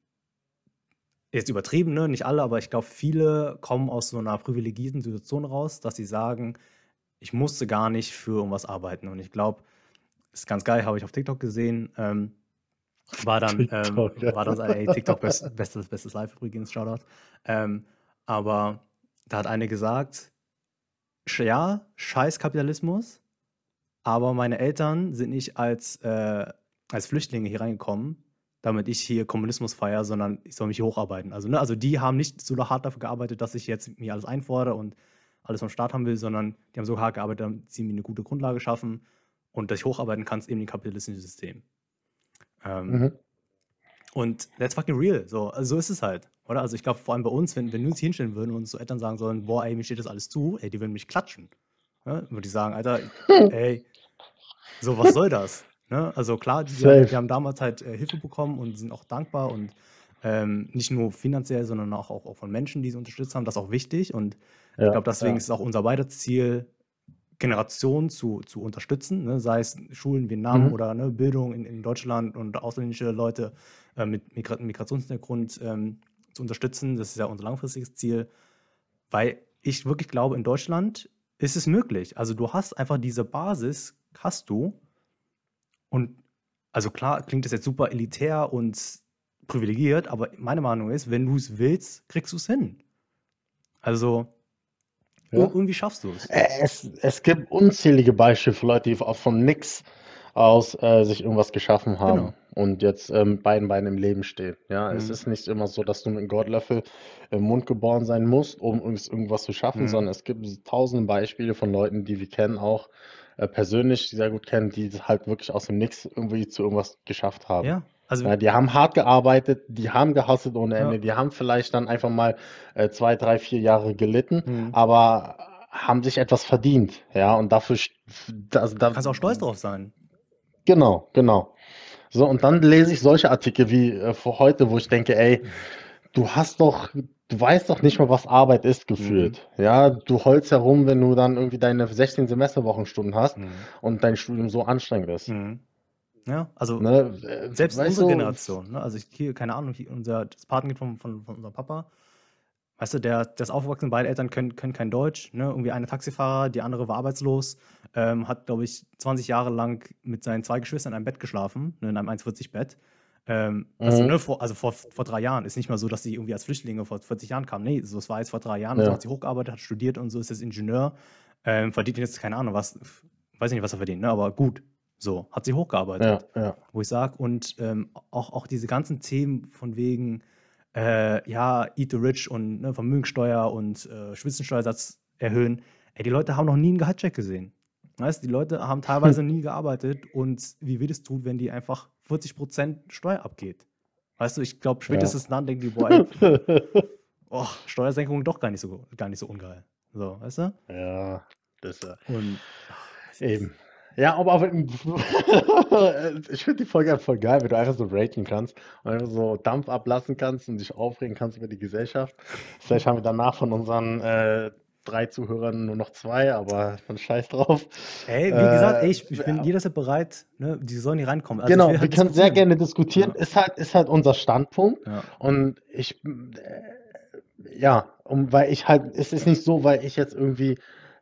jetzt übertrieben, ne? Nicht alle, aber ich glaube, viele kommen aus so einer privilegierten Situation raus, dass sie sagen, ich musste gar nicht für irgendwas arbeiten. Und ich glaube, ist ganz geil, habe ich auf TikTok gesehen. Ähm, war dann, ähm, war dann, ey, TikTok best, bestes, bestes Live übrigens, Shoutout. Ähm, aber da hat eine gesagt, ja, scheiß Kapitalismus, aber meine Eltern sind nicht als, äh, als Flüchtlinge hier reingekommen, damit ich hier Kommunismus feiere, sondern ich soll mich hier hocharbeiten. Also, ne, also die haben nicht so hart dafür gearbeitet, dass ich jetzt mir alles einfordere und alles vom Staat haben will, sondern die haben so hart gearbeitet, damit sie mir eine gute Grundlage schaffen und dass ich hocharbeiten kann, ist eben im kapitalistischen System. Ähm, Mhm. und that's fucking real. So, also so ist es halt, oder? Also ich glaube, vor allem bei uns, wenn, wenn wir uns hinstellen würden und uns so Eltern sagen sollen, boah, ey, mir steht das alles zu, ey, die würden mich klatschen. Ja? Würde ich sagen, Alter, ey, so, was soll das? Ne? Also klar, die, haben, die haben damals halt äh, Hilfe bekommen und sind auch dankbar und ähm, nicht nur finanziell, sondern auch, auch, auch von Menschen, die sie unterstützt haben. Das ist auch wichtig und ich Ja, glaube, deswegen ja. ist es auch unser beider Ziel, Generationen zu, zu unterstützen, ne? sei es Schulen in Vietnam Mhm. oder ne, Bildung in, in Deutschland und ausländische Leute äh, mit Migra Migrationshintergrund ähm, zu unterstützen. Das ist ja unser langfristiges Ziel, weil ich wirklich glaube, in Deutschland ist es möglich. Also du hast einfach diese Basis, hast du. Und also klar, klingt das jetzt super elitär und privilegiert, aber meine Meinung ist, wenn du es willst, kriegst du es hin. Also Ja. ir- irgendwie schaffst du es. Es, es gibt unzählige Beispiele für Leute, die auch von nix aus äh, sich irgendwas geschaffen haben Genau. und jetzt ähm, beiden Beinen im Leben stehen. Ja, es Mhm. ist nicht immer so, dass du mit einem Goldlöffel im Mund geboren sein musst, um irgendwas zu schaffen, Mhm. sondern es gibt tausende Beispiele von Leuten, die wir kennen, auch äh, persönlich sehr gut kennen, die halt wirklich aus dem Nix irgendwie zu irgendwas geschafft haben. Ja, also Ja, die haben hart gearbeitet, die haben gehustelt ohne Ja. Ende, die haben vielleicht dann einfach mal äh, zwei, drei, vier Jahre gelitten, Mhm. aber haben sich etwas verdient, ja, und dafür, das, da, kannst auch stolz drauf sein. genau, genau. So, und dann lese ich solche Artikel wie äh, heute, wo ich denke, ey, du hast doch, du weißt doch nicht mal, was Arbeit ist, gefühlt. Ja, du heulst herum, wenn du dann irgendwie deine 16 Semesterwochenstunden hast Mhm. und dein Studium so anstrengend ist. Mhm. Ja, also Ne? äh, selbst unsere du, Generation, ne? also ich, hier, keine Ahnung, unser das Patenkind von, von, von unserem Papa, weißt du, der, der ist aufgewachsen, beide Eltern können, können kein Deutsch, ne? irgendwie eine Taxifahrer, die andere war arbeitslos, ähm, hat, glaube ich, 20 Jahre lang mit seinen zwei Geschwistern in einem Bett geschlafen, ne? in einem 1,40-Bett. Ähm, also, Mhm. ne, vor, also vor, vor drei Jahren ist nicht mal so, dass sie irgendwie als Flüchtlinge vor 40 Jahren kamen. Nee, so, es war jetzt vor drei Jahren, so Ja. hat sie hochgearbeitet, hat studiert und so ist jetzt Ingenieur, ähm, verdient jetzt keine Ahnung was, weiß ich nicht, was er verdient, ne? aber gut, so, hat sie hochgearbeitet ja, ja. wo ich sage, und ähm, auch, auch diese ganzen Themen von wegen, äh, ja, Eat the Rich und ne, Vermögensteuer und äh, Spitzensteuersatz erhöhen, ey, die Leute haben noch nie einen Gehaltscheck gesehen. Weißt, die Leute haben teilweise nie gearbeitet und wie will es tun, wenn die einfach 40% Steuer abgeht? Weißt du, ich glaube, spätestens dann denken die, boah, ey, oh, Steuersenkung doch gar nicht so, gar nicht so ungeil. So, weißt du? Ja, das ist ja. Und Eben. Ja, aber, aber ich finde die Folge einfach voll geil, wenn du einfach so raten kannst und einfach so Dampf ablassen kannst und dich aufregen kannst über die Gesellschaft. Vielleicht haben wir danach von unseren äh, drei Zuhörern nur noch zwei, aber von Scheiß drauf. ey, wie gesagt, Äh, ey, ich, ich bin ja. jederzeit bereit, ne, die sollen hier reinkommen. Also Genau, wir halt können sehr gerne diskutieren. Ja. Ist halt, ist halt unser Standpunkt. Ja. Und ich, äh, ja, um, weil ich halt, es ist nicht so, weil ich jetzt irgendwie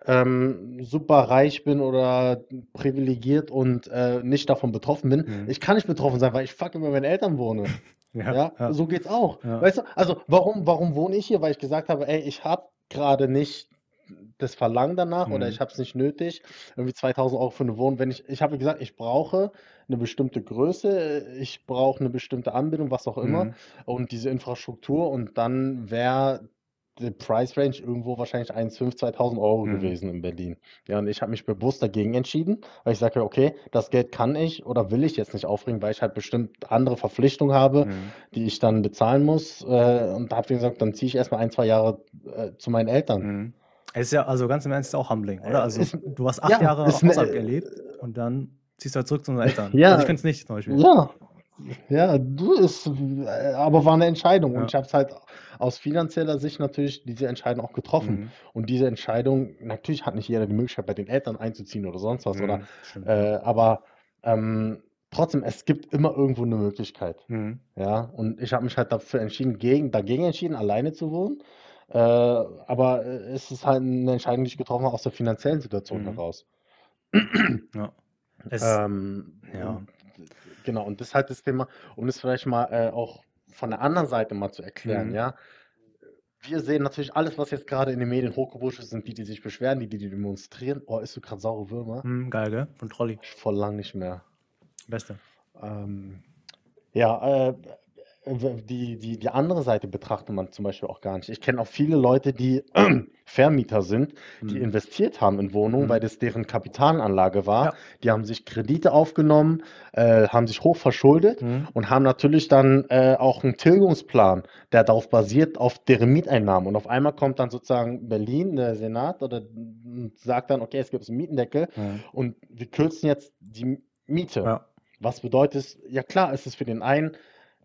ähm, super reich bin oder privilegiert und äh, nicht davon betroffen bin. Mhm. Ich kann nicht betroffen sein, weil ich fucking bei meinen Eltern wohne. Ja, Ja, ja. so geht's auch. Ja. Weißt du, also warum, warum wohne ich hier? Weil ich gesagt habe, ey, ich habe gerade nicht das Verlangen danach oder Mhm. ich habe es nicht nötig, irgendwie 2000 Euro für eine Wohnung. Wenn ich, ich habe gesagt, ich brauche eine bestimmte Größe, ich brauche eine bestimmte Anbindung, was auch immer Mhm. und diese Infrastruktur und dann wäre die Price Range irgendwo wahrscheinlich 1,5, 2000 Euro Mhm. gewesen in Berlin. Ja, und ich habe mich bewusst dagegen entschieden, weil ich sage, okay, das Geld kann ich oder will ich jetzt nicht aufbringen, weil ich halt bestimmt andere Verpflichtungen habe, Mhm. die ich dann bezahlen muss. Äh, und da habe ich gesagt, dann ziehe ich erstmal ein, zwei Jahre äh, zu meinen Eltern. Mhm. Es ist ja, also ganz im Ernst, ist auch humbling, oder? Also, Ist- du hast acht ja, Jahre ist ne- außerhalb gelebt und dann ziehst du halt zurück zu unseren Eltern. Ja. Also ich könnte es nicht, zum Beispiel. Ja, ja, du ist, äh, aber war eine Entscheidung und Ja. ich habe es halt aus finanzieller Sicht natürlich diese Entscheidung auch getroffen. Mhm. Und diese Entscheidung, natürlich hat nicht jeder die Möglichkeit, bei den Eltern einzuziehen oder sonst was, oder, Mhm, stimmt. äh, aber ähm, trotzdem, es gibt immer irgendwo eine Möglichkeit. Mhm. Ja, und ich habe mich halt dafür entschieden, gegen, dagegen entschieden, alleine zu wohnen. Äh, aber äh, es ist halt eine Entscheidung, die ich getroffen habe aus der finanziellen Situation Mhm. heraus. Ja. Es, Ähm, ja. Genau, und das ist halt das Thema, um das vielleicht mal äh, auch von der anderen Seite mal zu erklären, Mhm. ja. Wir sehen natürlich alles, was jetzt gerade in den Medien hochgepusht ist, sind die, die sich beschweren, die, die demonstrieren. Oh, isst du gerade saure Würmer? Hm, geil, gell? Von Trolli. Ich voll lang nicht mehr. Beste. Ähm, ja, äh, die, die, die andere Seite betrachtet man zum Beispiel auch gar nicht. Ich kenne auch viele Leute, die Vermieter sind, die Hm. investiert haben in Wohnungen, weil Hm. das deren Kapitalanlage war. Ja. Die haben sich Kredite aufgenommen, äh, haben sich hoch verschuldet Hm. und haben natürlich dann äh, auch einen Tilgungsplan, der darauf basiert, auf deren Mieteinnahmen. Und auf einmal kommt dann sozusagen Berlin, der Senat, oder sagt dann, okay, es gibt einen Mietendeckel Hm. und wir kürzen jetzt die Miete. Ja. Was bedeutet es? Ja klar, ist es für den einen,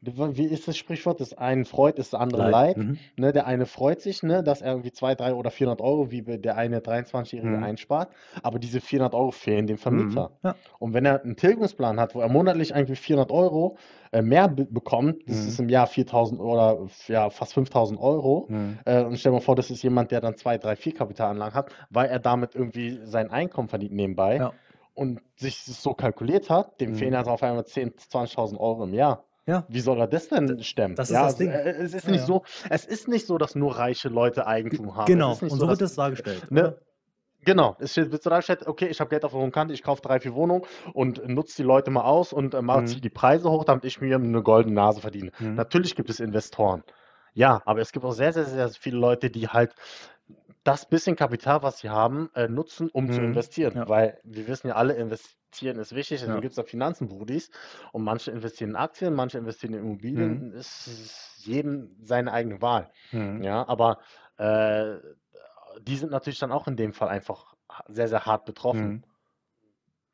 wie ist das Sprichwort? Das einen freut, ist der andere Leid. leid. Mhm. Ne, der eine freut sich, ne, dass er irgendwie 2, 3 oder 400 Euro, wie der eine 23-Jährige Mhm. einspart, aber diese 400 Euro fehlen dem Mhm. Vermieter. Ja. Und wenn er einen Tilgungsplan hat, wo er monatlich eigentlich 400 Euro äh, mehr be bekommt, das Mhm. ist im Jahr 4000 oder ja, fast 5000 Euro. Mhm. Äh, und stell dir mal vor, das ist jemand, der dann 2, 3, 4 Kapitalanlagen hat, weil er damit irgendwie sein Einkommen verdient nebenbei Ja. und sich das so kalkuliert hat, dem fehlen Mhm. also auf einmal 10.000, 20.000 Euro im Jahr. Ja. Wie soll er das denn stemmen? das ist Ja, das Ding. äh, es ist nicht ja. so, es ist nicht so, dass nur reiche Leute Eigentum haben. Genau. Und so, so wird das dargestellt, Ne? Genau, es wird so dargestellt, okay, ich habe Geld auf der hohen Kante, ich kaufe drei, vier Wohnungen und nutze die Leute mal aus und äh, mal Mhm. ziehe die Preise hoch, damit ich mir eine goldene Nase verdiene. Mhm. Natürlich gibt es Investoren. Ja, aber es gibt auch sehr, sehr, sehr viele Leute, die halt das bisschen Kapital, was sie haben, äh, nutzen, um zu Mhm. investieren. Ja. Weil wir wissen ja alle, investieren ist wichtig, deswegen Ja. gibt es da Finanzenbrudis und manche investieren in Aktien, manche investieren in Immobilien. Mhm. Es ist jedem seine eigene Wahl. Mhm. Ja, aber äh, die sind natürlich dann auch in dem Fall einfach sehr, sehr hart betroffen. Mhm.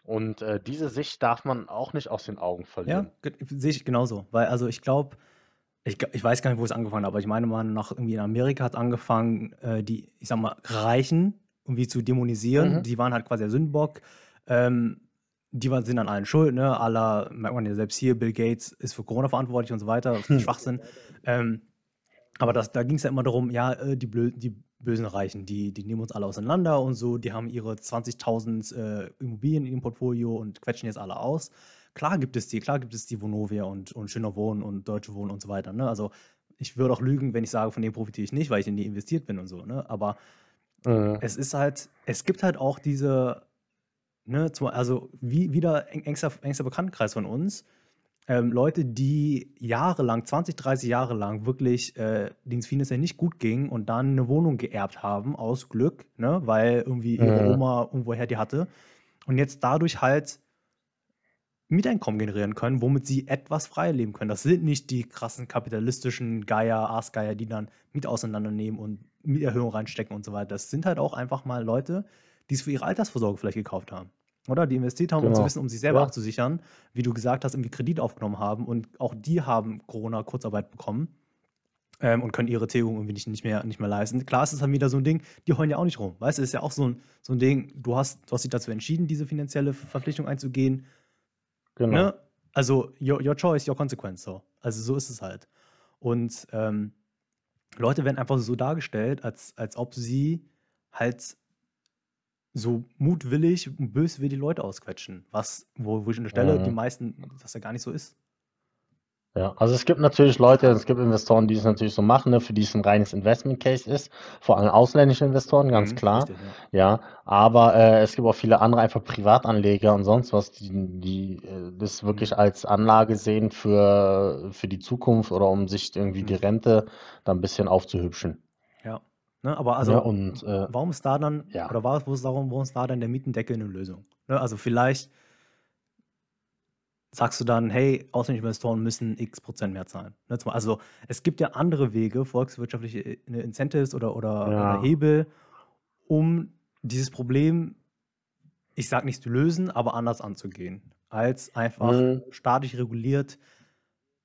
Und äh, diese Sicht darf man auch nicht aus den Augen Ja, verlieren. ge- sehe ich genauso. Weil, also ich glaube, ich, ich weiß gar nicht, wo es angefangen hat, aber ich meine mal, nach irgendwie in Amerika hat angefangen, äh, die, ich sag mal, Reichen irgendwie zu dämonisieren. Mhm. Die waren halt quasi der Sündenbock. Ähm, die waren, sind an allen schuld, ne? Aller, merkt man ja selbst hier, Bill Gates ist für Corona verantwortlich und so weiter, das ist Hm. Schwachsinn. Ähm, aber das, da ging es ja immer darum, ja, äh, die, blö die bösen Reichen, die, die nehmen uns alle auseinander und so, die haben ihre 20.000 äh, Immobilien in ihrem Portfolio und quetschen jetzt alle aus. Klar gibt es die, klar gibt es die Vonovia und, und Schöner Wohnen und Deutsche Wohnen und so weiter. Ne? Also ich würde auch lügen, wenn ich sage, von denen profitiere ich nicht, weil ich in die investiert bin und so. Ne? Aber Mhm. es ist halt, es gibt halt auch diese, ne, zum, also wie wieder eng- engster, engster Bekanntenkreis von uns, ähm, Leute, die jahrelang, 20, 30 Jahre lang wirklich, äh, denen es finanziell nicht gut ging und dann eine Wohnung geerbt haben aus Glück, ne, weil irgendwie ihre Mhm. Oma irgendwoher die hatte und jetzt dadurch halt Mieteinkommen generieren können, womit sie etwas frei leben können. Das sind nicht die krassen kapitalistischen Geier, Aasgeier, die dann Miet auseinandernehmen und Mieterhöhung reinstecken und so weiter. Das sind halt auch einfach mal Leute, die es für ihre Altersvorsorge vielleicht gekauft haben. Oder die investiert haben, um zu Genau. wissen, um sich selber Ja. abzusichern, wie du gesagt hast, irgendwie Kredit aufgenommen haben und auch die haben Corona-Kurzarbeit bekommen ähm, und können ihre Tilgung irgendwie nicht, nicht, mehr, nicht mehr leisten. Klar ist es dann wieder so ein Ding, die heulen ja auch nicht rum. Weißt du, ist ja auch so ein, so ein Ding, du hast, du hast dich dazu entschieden, diese finanzielle Verpflichtung einzugehen. Genau. Ne? Also, your, your choice, your consequence. So. Also, so ist es halt. Und ähm, Leute werden einfach so dargestellt, als, als ob sie halt so mutwillig und böswillig die Leute ausquetschen. Was, wo, wo ich unterstelle, Mhm. die meisten, dass er gar nicht so ist. Ja, also es gibt natürlich Leute, es gibt Investoren, die es natürlich so machen, ne, für die es ein reines Investment Case ist, vor allem ausländische Investoren, ganz Mhm, klar. richtig, ja. Ja, aber äh, es gibt auch viele andere einfach Privatanleger und sonst was, die, die äh, das wirklich Mhm. als Anlage sehen für, für die Zukunft oder um sich irgendwie die Mhm. Rente dann ein bisschen aufzuhübschen. Ja. Ne, aber Ja, also, und äh, warum ist da dann, ja, oder war, wo ist darum, warum ist da dann der Mietendeckel eine Lösung? Ne, also vielleicht sagst du dann, hey, ausländische Investoren müssen x Prozent mehr zahlen. Ne, zum- also es gibt ja andere Wege, volkswirtschaftliche äh, ne, Incentives oder, oder, oder ja, Hebel, um dieses Problem, ich sag nicht zu lösen, aber anders anzugehen, als einfach mhm, staatlich reguliert.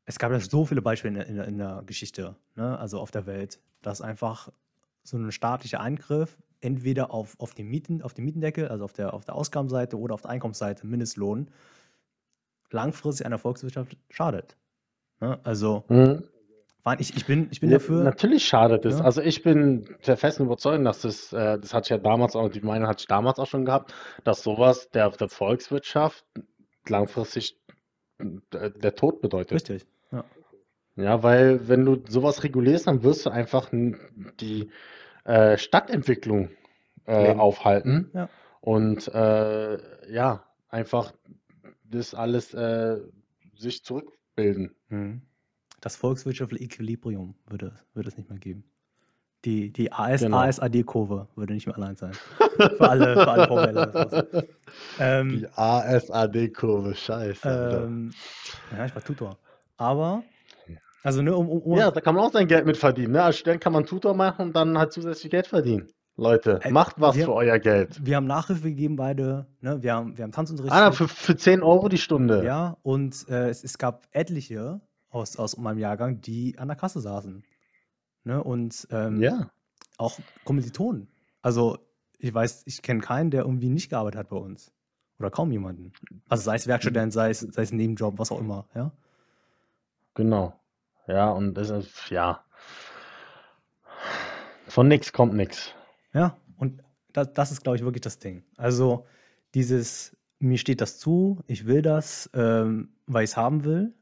Es gab ja so viele Beispiele in der, in der, in der Geschichte, ne, also auf der Welt, dass einfach so ein staatlicher Eingriff entweder auf, auf, den Mieten, auf den Mietendeckel, also auf der, auf der Ausgabenseite oder auf der Einkommensseite, Mindestlohn, langfristig einer Volkswirtschaft schadet. Ne? Also, mhm. ich, ich, bin, ich bin Ja, dafür, natürlich schadet es. Also ich bin der festen Überzeugung, dass das, äh, das hatte ich ja damals auch, die Meinung hatte ich damals auch schon gehabt, dass sowas der, der Volkswirtschaft langfristig äh, der Tod bedeutet. Richtig, ja. Weil wenn du sowas regulierst, dann wirst du einfach die äh, Stadtentwicklung äh, aufhalten Ja. und äh, ja, einfach das alles äh, sich zurückbilden. Mhm. Das volkswirtschaftliche Equilibrium würde, würde es nicht mehr geben. Die, die AS, Genau. ASAD-Kurve würde nicht mehr allein sein. Für alle, für alle. Ähm, Die ASAD-Kurve, scheiße. Ähm, ja, ich war Tutor. Aber, also ne, um, um, Ja, da kann man auch sein Geld mit verdienen. Ne? Als Student kann man Tutor machen und dann halt zusätzlich Geld verdienen. Leute, Ey, macht was für euer Geld. wir haben Nachhilfe gegeben beide, ne? Wir haben, wir haben Tanzunterricht. Ah, für, für 10 Euro die Stunde. Ja, und äh, es, es gab etliche aus, aus meinem Jahrgang, die an der Kasse saßen. Ne? Und ähm, Ja. auch Kommilitonen. Also, ich weiß, ich kenne keinen, der irgendwie nicht gearbeitet hat bei uns. Oder kaum jemanden. Also, sei es Werkstudent, sei es, sei es Nebenjob, was auch immer, ja. Genau. Ja, und das ist, ja. Von nix kommt nix. Ja, und das, das ist, glaube ich, wirklich das Ding. Also, dieses, mir steht das zu, ich will das, ähm, weil ich es haben will,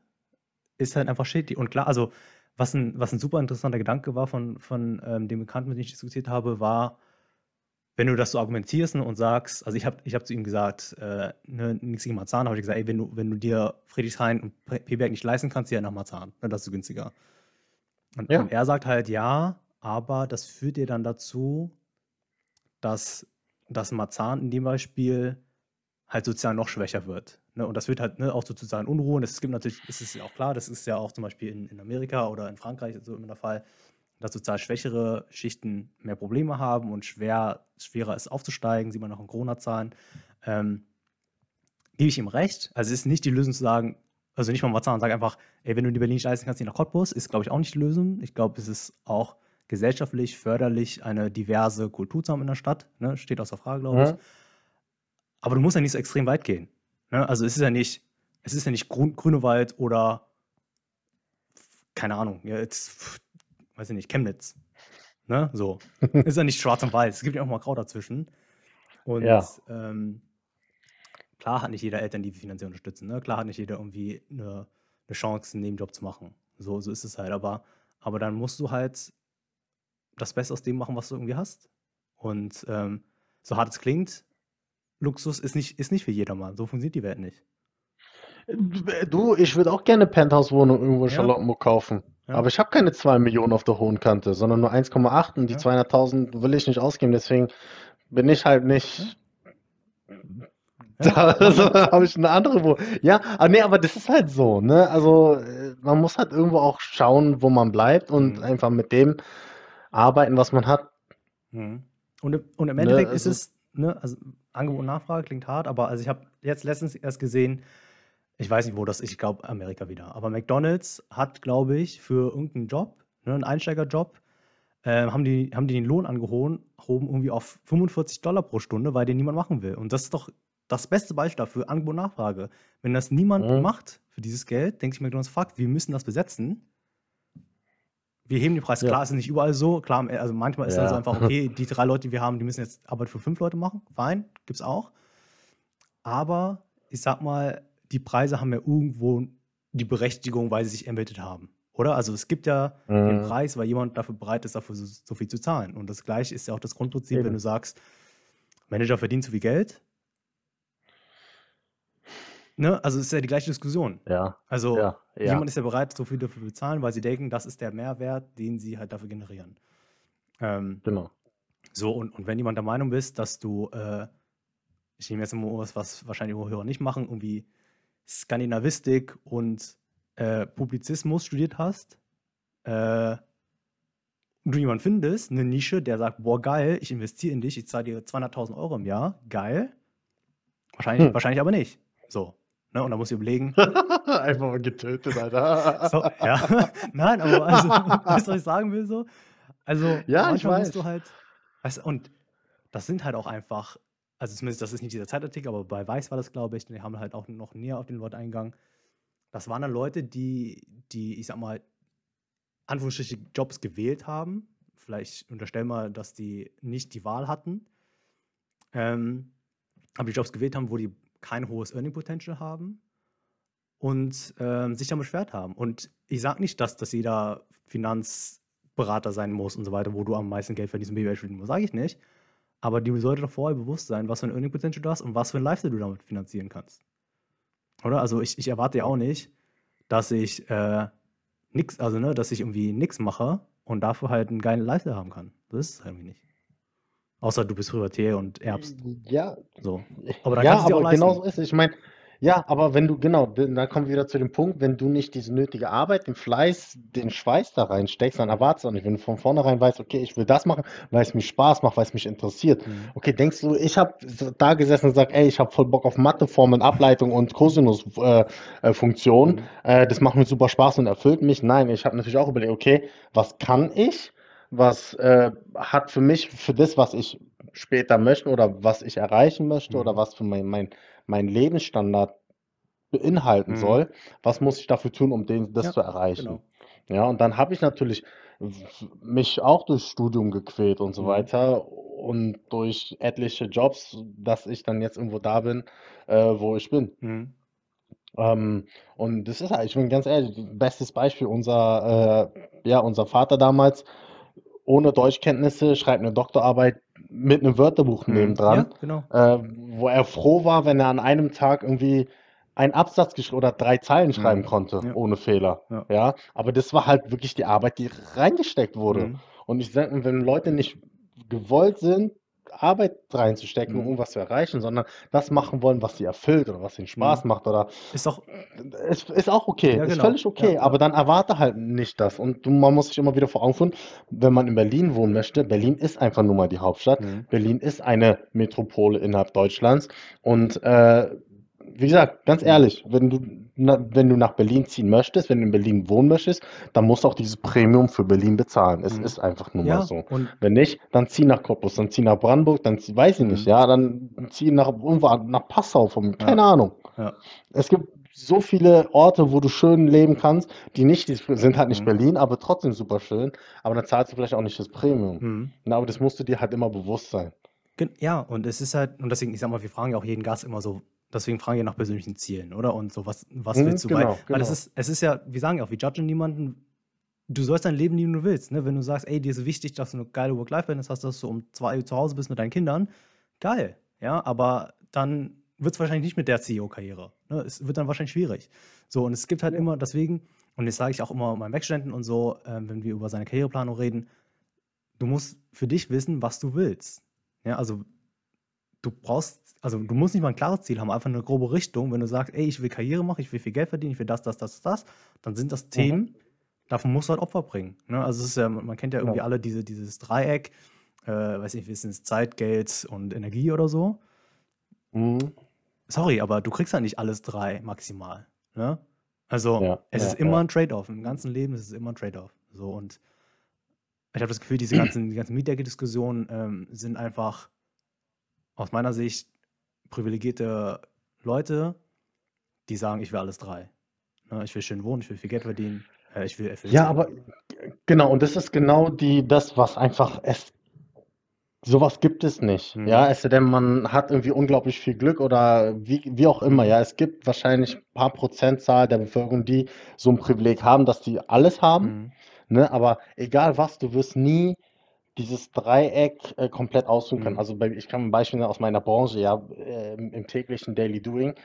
ist halt einfach shitty. Und klar, also, was ein, was ein super interessanter Gedanke war von, von ähm, dem Bekannten, mit dem ich diskutiert habe, war, wenn du das so argumentierst ne, und sagst, also ich habe ich hab zu ihm gesagt, äh, ne, nichts gegen Marzahn, habe ich gesagt, ey, wenn du, wenn du dir Friedrichshain und Peberg nicht leisten kannst, ja nach Marzahn, ne, das ist günstiger. Und, Ja. und er sagt halt, ja, aber das führt dir dann dazu, dass, dass Marzahn in dem Beispiel halt sozial noch schwächer wird. Ne? Und das führt halt ne, auch zu sozialen Unruhen. Es gibt natürlich, es ist ja auch klar, das ist ja auch zum Beispiel in, in Amerika oder in Frankreich so immer der Fall, dass sozial schwächere Schichten mehr Probleme haben und schwer, schwerer ist aufzusteigen, sieht man auch in Corona-Zahlen. Ähm, gebe ich ihm recht. Also es ist nicht die Lösung zu sagen, also nicht mal Marzahn, sag einfach, ey, wenn du in Berlin nicht leisten kannst, geh nach Cottbus, ist, glaube ich, auch nicht die Lösung. Ich glaube, es ist auch gesellschaftlich förderlich, eine diverse Kultur zu haben in der Stadt. Ne? Steht außer Frage, glaube ich. Mhm. Aber du musst ja nicht so extrem weit gehen. Ne? Also es ist ja nicht, es ist ja nicht Grün, Grünewald oder keine Ahnung, ja, jetzt, weiß ich nicht, Chemnitz. Ne? So. ist ja nicht schwarz und weiß. Es gibt ja auch mal Grau dazwischen. Und Ja. ähm, klar hat nicht jeder Eltern, die finanziell unterstützen. Ne? Klar hat nicht jeder irgendwie eine, eine Chance, einen Nebenjob zu machen. So, so ist es halt. Aber, aber dann musst du halt das Beste aus dem machen, was du irgendwie hast. Und ähm, so hart es klingt, Luxus ist nicht, ist nicht für jedermann. So funktioniert die Welt nicht. Du, ich würde auch gerne Penthouse-Wohnung irgendwo in Ja. Charlottenburg kaufen. Ja. Aber ich habe keine 2 Millionen auf der hohen Kante, sondern nur 1,8 und die Ja. 200.000 will ich nicht ausgeben. Deswegen bin ich halt nicht. Ja, Da also, habe ich eine andere Wohnung. Ja, aber nee, aber das ist halt so, ne? Also äh, man muss halt irgendwo auch schauen, wo man bleibt und Mhm. einfach mit dem arbeiten, was man hat. Mhm. Und, im- und im Ne, Endeffekt also- ist es, ne, also Angebot und Nachfrage klingt hart, aber also ich habe jetzt letztens erst gesehen, ich weiß nicht, wo das ist, ich glaube Amerika wieder, aber McDonalds hat, glaube ich, für irgendeinen Job, ne, einen Einsteigerjob, äh, haben, die, haben die den Lohn angehoben, hoben irgendwie auf 45 Dollar pro Stunde, weil den niemand machen will. Und das ist doch das beste Beispiel dafür, Angebot und Nachfrage. Wenn das niemand Mhm. macht für dieses Geld, denkt sich McDonalds, fuck, wir müssen das besetzen. Wir heben den Preis. Ja. Klar, ist es nicht überall so. Klar, also manchmal ist dann so Ja. einfach, okay, die drei Leute, die wir haben, die müssen jetzt Arbeit für fünf Leute machen. Fein, gibt's auch. Aber ich sag mal, die Preise haben ja irgendwo die Berechtigung, weil sie sich ermittelt haben. Oder? Also es gibt ja den Mhm. Preis, weil jemand dafür bereit ist, dafür so, so viel zu zahlen. Und das gleiche ist ja auch das Grundprinzip, wenn Eben. du sagst, Manager verdient zu viel Geld. Ne? Also es ist ja die gleiche Diskussion. Ja, Also ja, ja. jemand ist ja bereit, so viel dafür zu bezahlen, weil sie denken, das ist der Mehrwert, den sie halt dafür generieren. Ähm, Genau. so, und, und wenn jemand der Meinung bist, dass du, äh, ich nehme jetzt mal was, was wahrscheinlich Hörer nicht machen, irgendwie Skandinavistik und äh, Publizismus studiert hast, äh, und du jemanden findest, eine Nische, der sagt, boah, geil, ich investiere in dich, ich zahle dir 200.000 Euro im Jahr, geil. Wahrscheinlich, Hm. wahrscheinlich aber nicht. So. Ne? Und da musst du überlegen, Einfach mal getötet, Alter. so, ja. Nein, aber also, weißt du, was ich sagen will so? Also, Ja, ich manchmal musst weiß. du halt, weißt du, und das sind halt auch einfach, also zumindest, das ist nicht dieser Zeitartikel, aber bei Weiß war das, glaube ich, die haben halt auch noch näher auf den Wort eingegangen. Das waren dann Leute, die, die, ich sag mal, Anführungsstriche Jobs gewählt haben. Vielleicht unterstellen wir, dass die nicht die Wahl hatten. Ähm, aber die Jobs gewählt haben, wo die kein hohes Earning Potential haben. und ähm, sich dann beschwert haben. Und ich sage nicht, dass, dass jeder Finanzberater sein muss und so weiter, wo du am meisten Geld verdienst und BWL studieren musst, sage ich nicht. Aber dir sollte doch vorher bewusst sein, was für ein Earning Potential du hast und was für ein Lifestyle du damit finanzieren kannst. Oder? Also ich, ich erwarte ja auch nicht, dass ich äh, nix, also ne, dass ich irgendwie nichts mache und dafür halt einen geilen Lifestyle haben kann. Das ist es irgendwie nicht. Außer du bist Privatier und erbst. Ja, So. Aber dann ja, kannst du dir auch aber genau leisten. so ist es. Ich meine, ja, aber wenn du, genau, dann kommen wir wieder zu dem Punkt, wenn du nicht diese nötige Arbeit, den Fleiß, den Schweiß da reinsteckst, dann erwartest du auch nicht. Wenn du von vornherein weißt, okay, ich will das machen, weil es mir Spaß macht, weil es mich interessiert. Mhm. Okay, denkst du, ich habe da gesessen und gesagt, ey, ich habe voll Bock auf Matheformeln, Ableitung und Cosinus-Funktionen. Äh, äh. Mhm. äh, das macht mir super Spaß und erfüllt mich. Nein, ich habe natürlich auch überlegt, okay, was kann ich? Was äh, hat für mich, für das, was ich später möchte oder was ich erreichen möchte oder Mhm. was für mein, mein, mein Lebensstandard beinhalten Mhm. soll, was muss ich dafür tun, um den, das Ja, zu erreichen? genau. Ja, und dann habe ich natürlich mich auch durch Studium gequält und so Mhm. weiter und durch etliche Jobs, dass ich dann jetzt irgendwo da bin, äh, wo ich bin. Mhm. Ähm, und das ist halt, ich bin ganz ehrlich, bestes Beispiel, unser, äh, ja, unser Vater damals, ohne Deutschkenntnisse, schreibt eine Doktorarbeit mit einem Wörterbuch Mhm. Ja, nebendran, genau. äh, wo er froh war, wenn er an einem Tag irgendwie einen Absatz oder drei Zeilen schreiben Mhm. konnte, Ja, ohne Fehler. ja. Ja, aber das war halt wirklich die Arbeit, die reingesteckt wurde. Mhm. Und ich sage, wenn Leute nicht gewollt sind, Arbeit reinzustecken, um Mhm. irgendwas zu erreichen, sondern das machen wollen, was sie erfüllt oder was ihnen Spaß Mhm. macht oder Ist doch, es ist auch okay, ja, ist genau. völlig okay, ja. aber dann erwarte halt nicht das. Und man muss sich immer wieder vor Augen führen, wenn man in Berlin wohnen möchte, Berlin ist einfach nur mal die Hauptstadt. Mhm. Berlin ist eine Metropole innerhalb Deutschlands. Und äh, wie gesagt, ganz ehrlich, wenn du, wenn du nach Berlin ziehen möchtest, wenn du in Berlin wohnen möchtest, dann musst du auch dieses Premium für Berlin bezahlen. Es Mhm. ist einfach nur mal Ja, so. und Wenn nicht, dann zieh nach Cottbus, dann zieh nach Brandenburg, dann zieh, weiß ich nicht, mhm. ja, dann zieh nach, nach Passau, von, keine Ja, Ahnung. ja. Es gibt so viele Orte, wo du schön leben kannst, die nicht, die sind halt nicht Mhm. Berlin, aber trotzdem super schön. Aber dann zahlst du vielleicht auch nicht das Premium. Mhm. Na, aber das musst du dir halt immer bewusst sein. Ja, und es ist halt, und deswegen, ich sag mal, wir fragen ja auch jeden Gast immer so, deswegen fragen wir nach persönlichen Zielen, oder? Und so, was, was Hm, willst du bei, genau, weil es genau. ist, es ist ja, wir sagen ja auch, wir judgen niemanden, du sollst dein Leben leben, wie du willst, ne? Wenn du sagst, ey, dir ist wichtig, dass du eine geile Work-Life-Balance hast, dass du um zwei Uhr zu Hause bist mit deinen Kindern, geil, ja, aber dann wird es wahrscheinlich nicht mit der CEO-Karriere, ne? Es wird dann wahrscheinlich schwierig. So, und es gibt halt Ja. immer, deswegen, und das sage ich auch immer meinen Werkstudenten und so, ähm, wenn wir über seine Karriereplanung reden, du musst für dich wissen, was du willst. Ja, also du brauchst, also du musst nicht mal ein klares Ziel haben, einfach eine grobe Richtung. Wenn du sagst, ey, ich will Karriere machen, ich will viel Geld verdienen, ich will das, das, das, das, dann sind das Mhm. Themen, davon musst du halt Opfer bringen. Ne? Also es ist ja, man kennt ja irgendwie Genau. alle diese, dieses Dreieck, äh, weiß nicht, wie ist es, Zeit, Geld und Energie oder so. Mhm. Sorry, aber du kriegst ja nicht alles drei maximal. Ne? Also Ja, es ja, ist immer ja. ein Trade-off. Im ganzen Leben ist es immer ein Trade-off. So und ich habe das Gefühl, diese ganzen, die ganzen Mietdecke-Diskussionen ähm, sind einfach aus meiner Sicht privilegierte Leute, die sagen, ich will alles drei. Ne? Ich will schön wohnen, ich will viel Geld verdienen, äh, ich will erfüllt Ja, aber genau, und das ist genau die, das, was einfach es Sowas gibt es nicht. Ja, Mhm. es sei denn, man hat irgendwie unglaublich viel Glück oder wie, wie auch immer. Ja, es gibt wahrscheinlich ein paar Prozentzahl der Bevölkerung, die so ein Privileg haben, dass die alles haben. Mhm. Ne? Aber egal was, du wirst nie dieses Dreieck äh, komplett ausführen können. Mhm. Also bei, ich kann ein Beispiel aus meiner Branche, ja, äh, im, täglichen Daily Doing,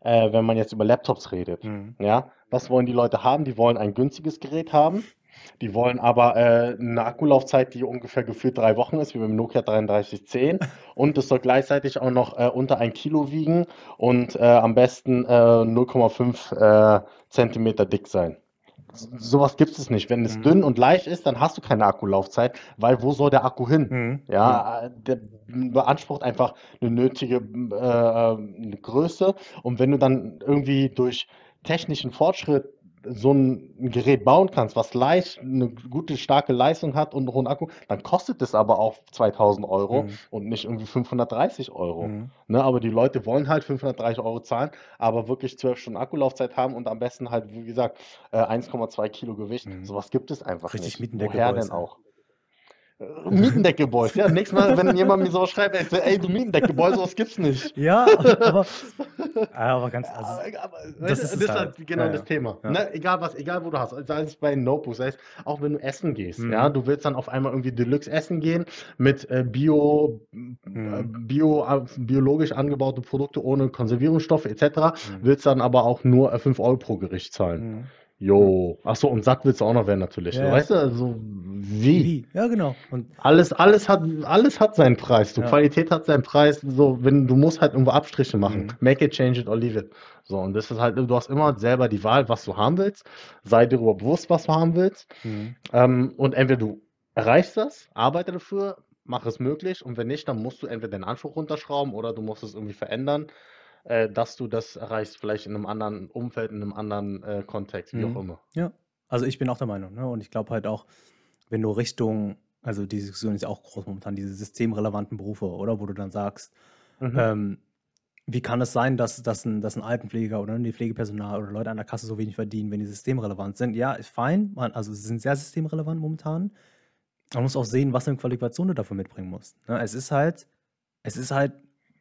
äh, wenn man jetzt über Laptops redet. Mhm. Ja, was wollen die Leute haben? Die wollen ein günstiges Gerät haben. Die wollen aber äh, eine Akkulaufzeit, die ungefähr gefühlt drei Wochen ist, wie beim Nokia 3310. Und es soll gleichzeitig auch noch äh, unter ein Kilo wiegen und äh, am besten äh, 0,5 äh, Zentimeter dick sein. Sowas gibt es nicht. Wenn es Mhm. dünn und leicht ist, dann hast du keine Akkulaufzeit, weil wo soll der Akku hin? Mhm. Ja. Äh, der beansprucht einfach eine nötige äh, eine Größe. Und wenn du dann irgendwie durch technischen Fortschritt so ein Gerät bauen kannst, was leicht eine gute, starke Leistung hat und einen hohen Akku, dann kostet es aber auch 2000 Euro Mhm. und nicht irgendwie 530 Euro. Mhm. Ne, aber die Leute wollen halt 530 Euro zahlen, aber wirklich 12 Stunden Akkulaufzeit haben und am besten halt, wie gesagt, äh, 1,2 Kilo Gewicht. Mhm. Sowas gibt es einfach Richtig nicht. Mietendecke Woher Boys, denn ey. auch? Mietendecke-Boys. Ja, nächstes Mal, wenn jemand mir sowas schreibt, ey, ey du Mietendecke-Boy, sowas gibt's nicht. Ja, aber, aber ganz, also, Aber, das ist das ist halt. halt genau Ja, das ja. Thema. Ja. Ne? Egal was, egal wo du hast, sei es bei Notebooks, sei es auch wenn du essen gehst, Mhm. ja, du willst dann auf einmal irgendwie Deluxe essen gehen mit äh, Bio, äh, Mhm. Bio, äh, biologisch angebaute Produkte ohne Konservierungsstoffe etc., Mhm. willst dann aber auch nur äh, 5 Euro pro Gericht zahlen. Jo, achso, und satt willst du auch noch werden natürlich. Ja. Weißt du, also wie? Wie? Ja, genau. Und Alles, alles hat, alles hat seinen Preis. Du, Ja. Qualität hat seinen Preis. So, wenn du musst halt irgendwo Abstriche machen. Mhm. Make it, change it or leave it. So, und das ist halt, du hast immer selber die Wahl, was du haben willst. Sei dir darüber bewusst, was du haben willst. mhm. Ähm, und entweder du erreichst das, arbeite dafür, mach es möglich. Und wenn nicht, dann musst du entweder den Anspruch runterschrauben oder du musst es irgendwie verändern, äh, dass du das erreichst, vielleicht in einem anderen Umfeld, in einem anderen äh, Kontext, wie Mhm. auch immer. Ja, also ich bin auch der Meinung, ne? Und ich glaube halt auch, wenn du Richtung, also die Diskussion ist ja auch groß momentan, diese systemrelevanten Berufe, oder? Wo du dann sagst, Mhm. ähm, wie kann es sein, dass, dass, ein, dass ein Altenpfleger oder die Pflegepersonal oder Leute an der Kasse so wenig verdienen, wenn die systemrelevant sind? Ja, ist fein, man, also sie sind sehr systemrelevant momentan. Man muss auch sehen, was für eine Qualifikation du dafür mitbringen musst. Ne? Es ist halt, es ist halt,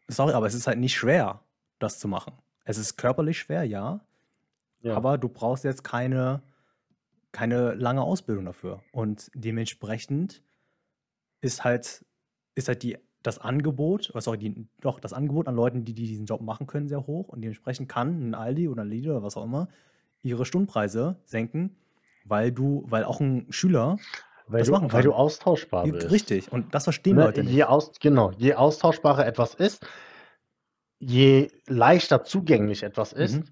sorry, aber es ist halt nicht schwer, das zu machen. Es ist körperlich schwer, ja, Ja. aber du brauchst jetzt keine, keine lange Ausbildung dafür. Und dementsprechend ist halt, ist halt die, das Angebot, oh, sorry, die, doch, das Angebot an Leuten, die, die diesen Job machen können, sehr hoch. Und dementsprechend kann ein Aldi oder ein Lidl oder was auch immer ihre Stundenpreise senken, weil du, weil auch ein Schüler weil das du, weil du austauschbar bist. Richtig. Und das verstehen Ne, Leute nicht. je aus, genau, je austauschbarer etwas ist, je leichter zugänglich etwas ist, Mhm.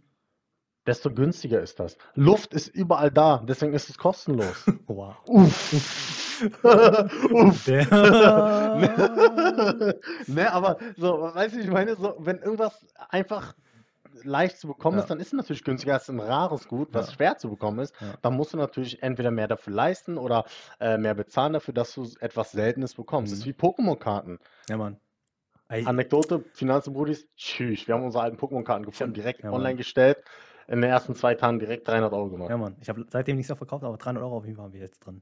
desto günstiger ist das. Luft ist überall da, deswegen ist es kostenlos. Wow. Uff. Uff. Der- ne, aber so, weißt du, ich meine, so, wenn irgendwas einfach leicht zu bekommen Ja. ist, dann ist es natürlich günstiger als ein rares Gut, was Ja. schwer zu bekommen ist. Ja. Dann musst du natürlich entweder mehr dafür leisten oder äh, mehr bezahlen dafür, dass du etwas Seltenes bekommst. Das ist Mhm. wie Pokémon-Karten. Ja, Mann. Ey, Anekdote, Finanzen Brudis, tschüss, wir haben unsere alten Pokémon-Karten gefunden, direkt Ja, online gestellt, in den ersten zwei Tagen direkt 300 Euro gemacht. Ja, Mann. Ich habe seitdem nichts mehr verkauft, aber 300 Euro auf jeden Fall haben wir jetzt drin.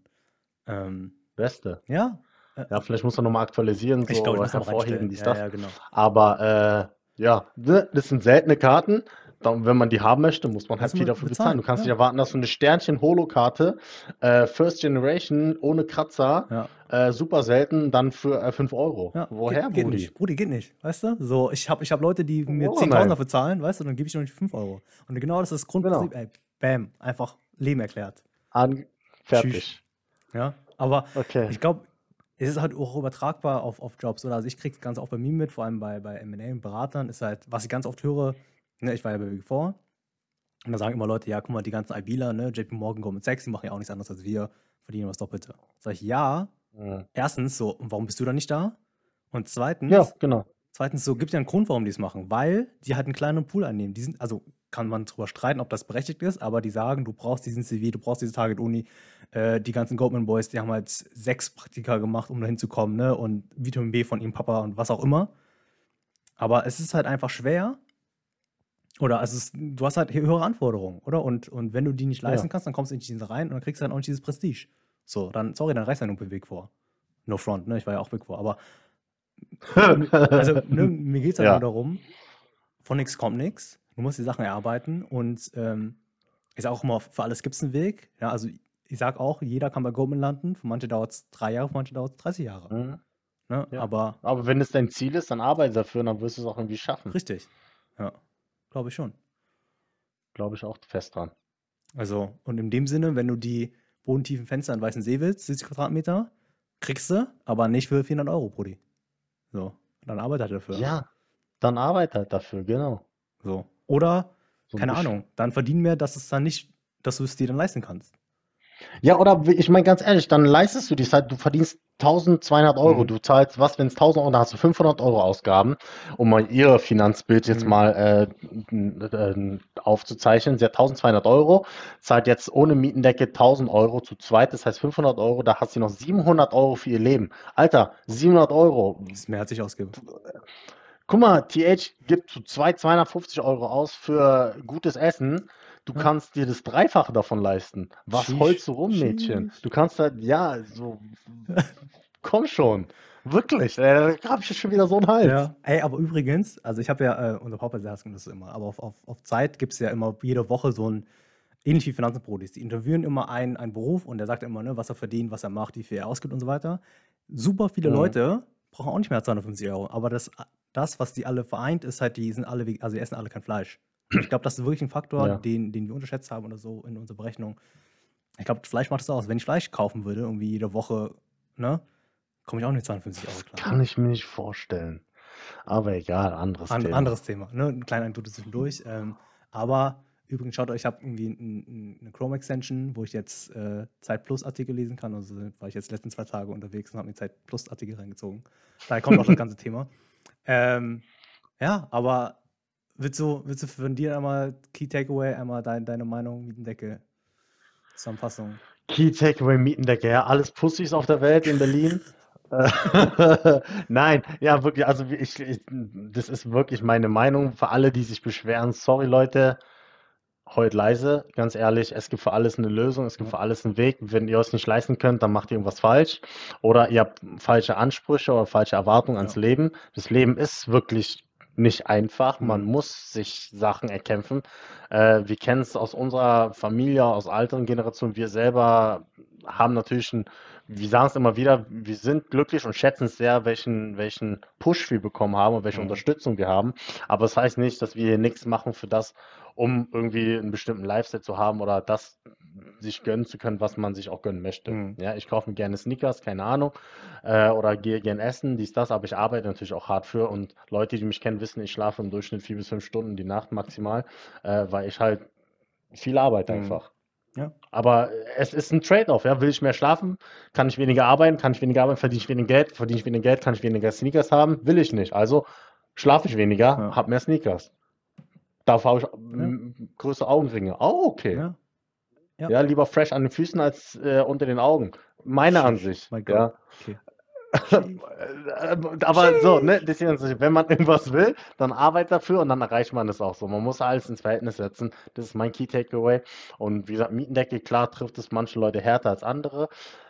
Ähm, Beste. ja. äh, Ja, vielleicht muss man nochmal aktualisieren, so ich glaube, ich hervorheben, dies, Ja, das. ja, genau. Aber äh, ja, ne, das sind seltene Karten. Dann, wenn man die haben möchte, muss man halt viel man dafür bezahlen. bezahlen, Du kannst ja. nicht erwarten, dass du eine Sternchen-Holo-Karte, äh, First Generation, ohne Kratzer, Ja, äh, super selten, dann für äh, 5 Euro. ja. Woher, geht, geht Brudi? nicht. Brudi, geht nicht. Weißt du? So, ich habe ich hab Leute, die mir Oh, 10.000 nein. dafür zahlen, weißt du, dann gebe ich noch nicht 5 Euro. Und genau das ist das Grundprinzip. Ey, bam, einfach Leben erklärt. An, fertig. Ja, aber Okay. ich glaube, es ist halt auch übertragbar auf, auf Jobs. Oder? Also ich kriege es ganz oft bei mir mit, vor allem bei, bei M&A und Beratern, ist halt, was ich ganz oft höre, ne, ich war ja bei Big Four, und da sagen immer Leute, ja, guck mal, die ganzen IBler, ne, JP Morgan, Goldman Sachs, die machen ja auch nichts anderes als wir, verdienen was Doppelte. Sag ich, ja, Mhm. erstens so, warum bist du da nicht da? Und zweitens, Ja, genau. Zweitens, so gibt ja einen Grund, warum die es machen, weil die halt einen kleinen Pool einnehmen. Die sind, also kann man drüber streiten, ob das berechtigt ist, aber die sagen, du brauchst diesen CV, du brauchst diese Target-Uni. Äh, die ganzen Goldman Boys, die haben halt sechs Praktika gemacht, um da hinzukommen, ne? Und Vitamin B von ihrem Papa und was auch immer. Aber es ist halt einfach schwer. Oder also es, du hast halt höhere Anforderungen, oder? Und, und wenn du die nicht leisten Ja. kannst, dann kommst du nicht in diese rein und dann kriegst du dann auch nicht dieses Prestige. So, dann, sorry, dann reißt du nur Big Four. No front, ne? Ich war ja auch Big Four, aber also ne, mir geht es halt Ja. nur darum, von nichts kommt nichts. Du musst die Sachen erarbeiten und ähm, ich sage auch immer, für alles gibt es einen Weg. Ja, also ich sage auch, jeder kann bei Goldman landen. Für manche dauert es drei Jahre, für manche dauert es 30 Jahre. Mhm. Ne? Ja. Aber Aber wenn es dein Ziel ist, dann arbeite dafür und dann wirst du es auch irgendwie schaffen. richtig. Ja, glaube ich schon. Glaube ich auch fest dran. Also, und in dem Sinne, wenn du die bodentiefen Fenster in Weißen See willst, 70 Quadratmeter, kriegst du, aber nicht für 400 Euro, Brudi. So, dann arbeite halt dafür. Ja, dann arbeite halt dafür, genau. So. Oder, So ein keine Ahnung, dann verdienen mehr, dass es dann nicht, dass du es dir dann leisten kannst. Ja, oder ich meine ganz ehrlich, dann leistest du dies halt, du verdienst 1200 Euro, Mhm. du zahlst was, wenn es 1000 Euro, dann hast du 500 Euro Ausgaben, um mal ihr Finanzbild jetzt Mhm. mal äh, äh, aufzuzeichnen. Sie hat 1200 Euro, zahlt jetzt ohne Mietendecke 1000 Euro zu zweit, das heißt 500 Euro, da hat sie noch 700 Euro für ihr Leben. Alter, 700 Euro. Das ist mehr, als ich ausgebe. Guck mal, TH gibt zu zweit 250 Euro aus für gutes Essen. Du Ja. kannst dir das Dreifache davon leisten. Was Sheesh. heulst du rum, Mädchen? Sheesh. Du kannst halt, ja, so Komm schon. Wirklich, äh, da habe ich schon wieder so einen Hals. Ja, ey, aber übrigens, also ich habe ja, äh, unser Papa sagt das immer, aber auf, auf, auf Zeit gibt es ja immer jede Woche so ein, ähnlich wie Finanzenbrodis, die interviewen immer einen, einen Beruf und der sagt immer, ne, was er verdient, was er macht, wie viel er ausgibt und so weiter. Super viele Mhm. Leute brauchen auch nicht mehr als 250 Euro, aber das, das, was die alle vereint, ist halt, die sind alle, also die essen alle kein Fleisch. Ich glaube, das ist wirklich ein Faktor, Ja. den, den wir unterschätzt haben oder so in unserer Berechnung. Ich glaube, Fleisch macht es aus. Wenn ich Fleisch kaufen würde, irgendwie jede Woche, ne, komme ich auch nicht 250 Euro klar. Kann ich mir nicht vorstellen. Aber egal, anderes An, Thema. anderes Thema, ne? Ein kleiner Anekdote zwischendurch. Ähm, aber übrigens, schaut euch, ich habe irgendwie ein, ein, eine Chrome-Extension, wo ich jetzt äh, Zeit Plus-Artikel lesen kann. Also war ich jetzt die letzten zwei Tage unterwegs und habe mir Zeit Plus-Artikel reingezogen. Daher kommt auch das ganze Thema. Ähm, ja, aber willst du, willst du von dir einmal Key Takeaway, einmal dein, deine Meinung, Mietendecke, Zusammenfassung? Key Takeaway Mietendecke, ja, alles Pussys auf der Welt in Berlin. Nein, ja, wirklich, also ich, ich, das ist wirklich meine Meinung. Für alle, die sich beschweren, sorry Leute, heult leise, ganz ehrlich, es gibt für alles eine Lösung, es gibt für alles einen Weg. Wenn ihr es nicht leisten könnt, dann macht ihr irgendwas falsch. Oder ihr habt falsche Ansprüche oder falsche Erwartungen ans Ja. Leben. Das Leben ist wirklich nicht einfach. Man Mhm. muss sich Sachen erkämpfen. Äh, wir kennen es aus unserer Familie, aus älteren Generationen. Wir selber haben natürlich ein, wir sagen es immer wieder, wir sind glücklich und schätzen es sehr, welchen, welchen Push wir bekommen haben und welche Mhm. Unterstützung wir haben. Aber es das heißt nicht, dass wir hier nichts machen für das, um irgendwie einen bestimmten Lifestyle zu haben oder das sich gönnen zu können, was man sich auch gönnen möchte. Mhm. Ja, ich kaufe mir gerne Sneakers, keine Ahnung, äh, oder gehe gerne essen, dies, das, aber ich arbeite natürlich auch hart für und Leute, die mich kennen, wissen, ich schlafe im Durchschnitt vier bis fünf Stunden die Nacht maximal, äh, weil ich halt viel arbeite Mhm. einfach. Ja. Aber es ist ein Trade-off, ja. Will ich mehr schlafen, kann ich weniger arbeiten, kann ich weniger arbeiten, verdiene ich weniger Geld, verdiene ich weniger Geld, kann ich weniger Sneakers haben, will ich nicht. Also schlafe ich weniger, Ja. habe mehr Sneakers. Dafür habe ich m, größere Augenringe. Oh, okay. Ja. Ja. Ja. lieber fresh an den Füßen als äh, unter den Augen. Meine Ansicht. Mein Ja. Okay. Aber so, ne, deswegen, wenn man irgendwas will, dann arbeitet dafür und dann erreicht man das auch so. Man muss alles ins Verhältnis setzen. Das ist mein Key Takeaway. Und wie gesagt, Mietendecke, klar trifft es manche Leute härter als andere.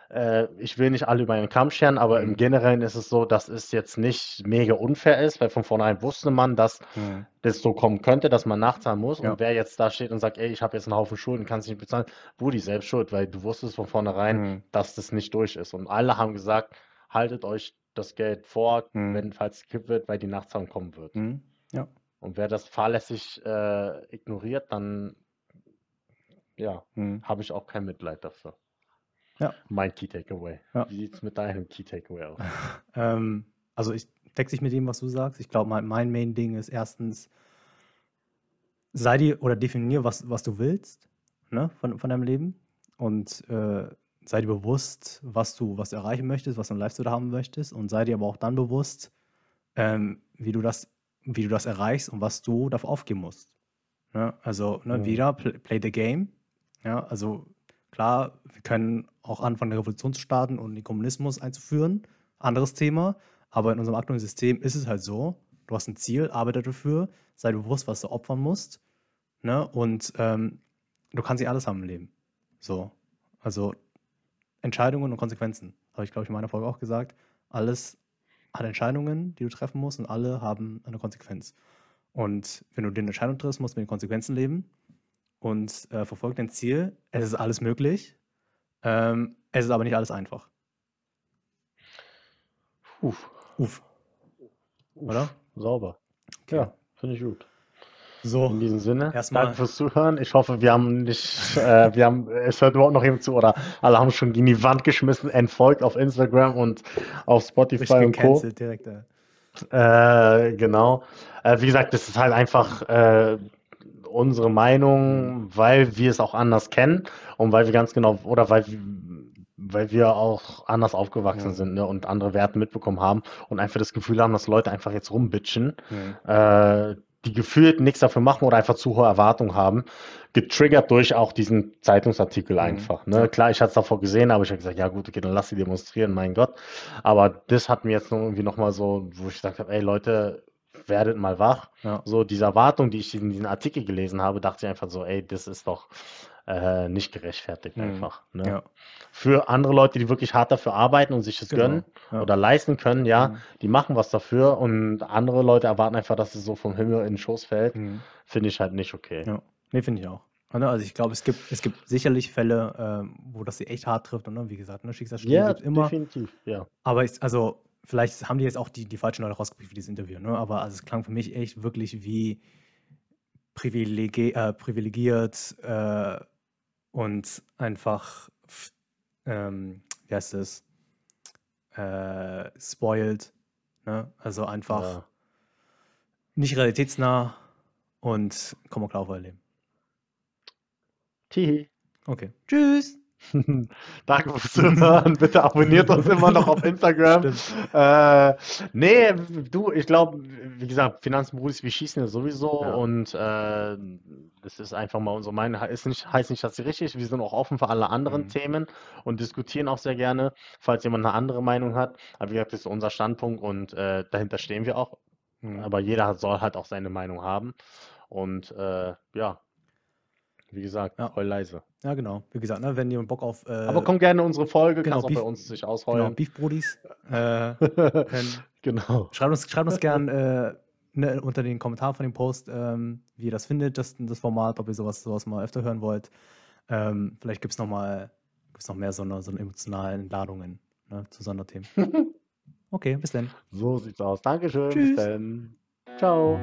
Äh, ich will nicht alle über einen Kamm scheren, aber Mhm. im Generellen ist es so, dass es jetzt nicht mega unfair ist, weil von vornherein wusste man, dass Mhm. das so kommen könnte, dass man nachzahlen muss. Ja. Und wer jetzt da steht und sagt, ey, ich habe jetzt einen Haufen Schulden, kannst nicht bezahlen, Brudi, selbst schuld, weil du wusstest von vornherein, Mhm. dass das nicht durch ist. Und alle haben gesagt, haltet euch das Geld vor, Mhm. wenn falls es gekippt wird, weil die Nachzahlung kommen wird. Mhm. Ja. Und wer das fahrlässig äh, ignoriert, dann ja, Mhm. habe ich auch kein Mitleid dafür. Ja. Mein Key Takeaway. Ja. Wie sieht es mit deinem Key Takeaway aus? Ähm, also ich decke sich mit dem, was du sagst. Ich glaube, mein, mein Main-Ding ist erstens, sei dir oder definier, was, was du willst ne, von, von deinem Leben. Und äh, sei dir bewusst, was du, was du erreichen möchtest, was du im Lifestyle haben möchtest. Und sei dir aber auch dann bewusst, ähm, wie du das, wie du das erreichst und was du dafür aufgeben musst. Ne? Also ne, Mhm. wieder play, play the game. Ja, also klar, wir können auch anfangen, eine Revolution zu starten und den Kommunismus einzuführen. Anderes Thema. Aber in unserem aktuellen System ist es halt so, du hast ein Ziel, arbeite dafür, sei dir bewusst, was du opfern musst. Ne? Und ähm, du kannst nicht alles haben im Leben. So. Also Entscheidungen und Konsequenzen. Habe ich, glaube ich, in meiner Folge auch gesagt. Alles hat Entscheidungen, die du treffen musst und alle haben eine Konsequenz. Und wenn du den Entscheidung triffst, musst du mit den Konsequenzen leben und äh, verfolg dein Ziel. Es ist alles möglich. Ähm, es ist aber nicht alles einfach. Uff, Uff. uff, Oder? Sauber. Okay. Ja, finde ich gut. So, In diesem Sinne, Erstmal- danke fürs Zuhören. Ich hoffe, wir haben nicht, äh, wir haben, es hört überhaupt noch jemand zu oder alle haben schon gegen die Wand geschmissen, entfolgt auf Instagram und auf Spotify richtig und Co. direkt. Äh. Äh, genau. Äh, wie gesagt, das ist halt einfach äh, unsere Meinung, weil wir es auch anders kennen und weil wir ganz genau, oder weil, wir- weil wir auch anders aufgewachsen Ja. sind ne, und andere Werte mitbekommen haben und einfach das Gefühl haben, dass Leute einfach jetzt rumbitchen, Mhm. äh, die gefühlt nichts dafür machen oder einfach zu hohe Erwartungen haben, getriggert durch auch diesen Zeitungsartikel Mhm. einfach. Ne? Klar, ich hatte es davor gesehen, aber ich habe gesagt, ja gut, okay, dann lass sie demonstrieren, mein Gott. Aber das hat mir jetzt irgendwie nochmal so, wo ich gesagt habe, ey Leute, werdet mal wach. Ja. So diese Erwartung, die ich in diesem Artikel gelesen habe, dachte ich einfach so, ey, das ist doch äh, nicht gerechtfertigt Mhm. einfach. Ne? Ja. Für andere Leute, die wirklich hart dafür arbeiten und sich das Genau. gönnen Ja. oder leisten können, ja, Mhm. die machen was dafür und andere Leute erwarten einfach, dass es so vom Himmel in den Schoß fällt. Mhm. Finde ich halt nicht okay. Ja. Ne, finde ich auch. Also ich glaube, es gibt, es gibt sicherlich Fälle, ähm, wo das sie echt hart trifft. Und ne, wie gesagt, ne, Schicksalsschläge Ja, gibt immer. definitiv, ja. Aber ich, also, vielleicht haben die jetzt auch die, die falschen Leute rausgekriegt für dieses Interview, ne? Aber also, es klang für mich echt wirklich wie äh, privilegiert äh, und einfach, ähm, wie heißt es, äh, spoiled. Ne? Also einfach Ja. nicht realitätsnah und komm mal klar auf euer Leben. Tihi. Okay. Tschüss. Danke fürs Zuhören. Bitte abonniert uns immer noch auf Instagram. Äh, nee, du, ich glaube, wie gesagt, Finanzenbrudis, wir schießen ja sowieso Ja. und äh, das ist einfach mal unsere Meinung. Ist nicht, heißt nicht, dass sie richtig ist. Wir sind auch offen für alle anderen Mhm. Themen und diskutieren auch sehr gerne, falls jemand eine andere Meinung hat. Aber wie gesagt, das ist unser Standpunkt und äh, dahinter stehen wir auch. Mhm. Aber jeder soll halt auch seine Meinung haben. Und äh, ja, wie gesagt, Ja. heul leise. Ja, genau. Wie gesagt, ne, wenn jemand Bock auf äh, Aber komm gerne in unsere Folge, genau, kannst auch bei uns sich genau, ausheulen. Beef Brudis, äh, Genau. Schreibt uns, schreibt uns gern äh, ne, unter den Kommentaren von dem Post, ähm, wie ihr das findet, das, das Format, ob ihr sowas, sowas mal öfter hören wollt. Ähm, vielleicht gibt es noch mal gibt's noch mehr so eine, so eine emotionalen Ladungen ne, zu Sonderthemen. Okay, bis dann. So sieht's aus. Dankeschön. Tschüss. Bis dann. Ciao.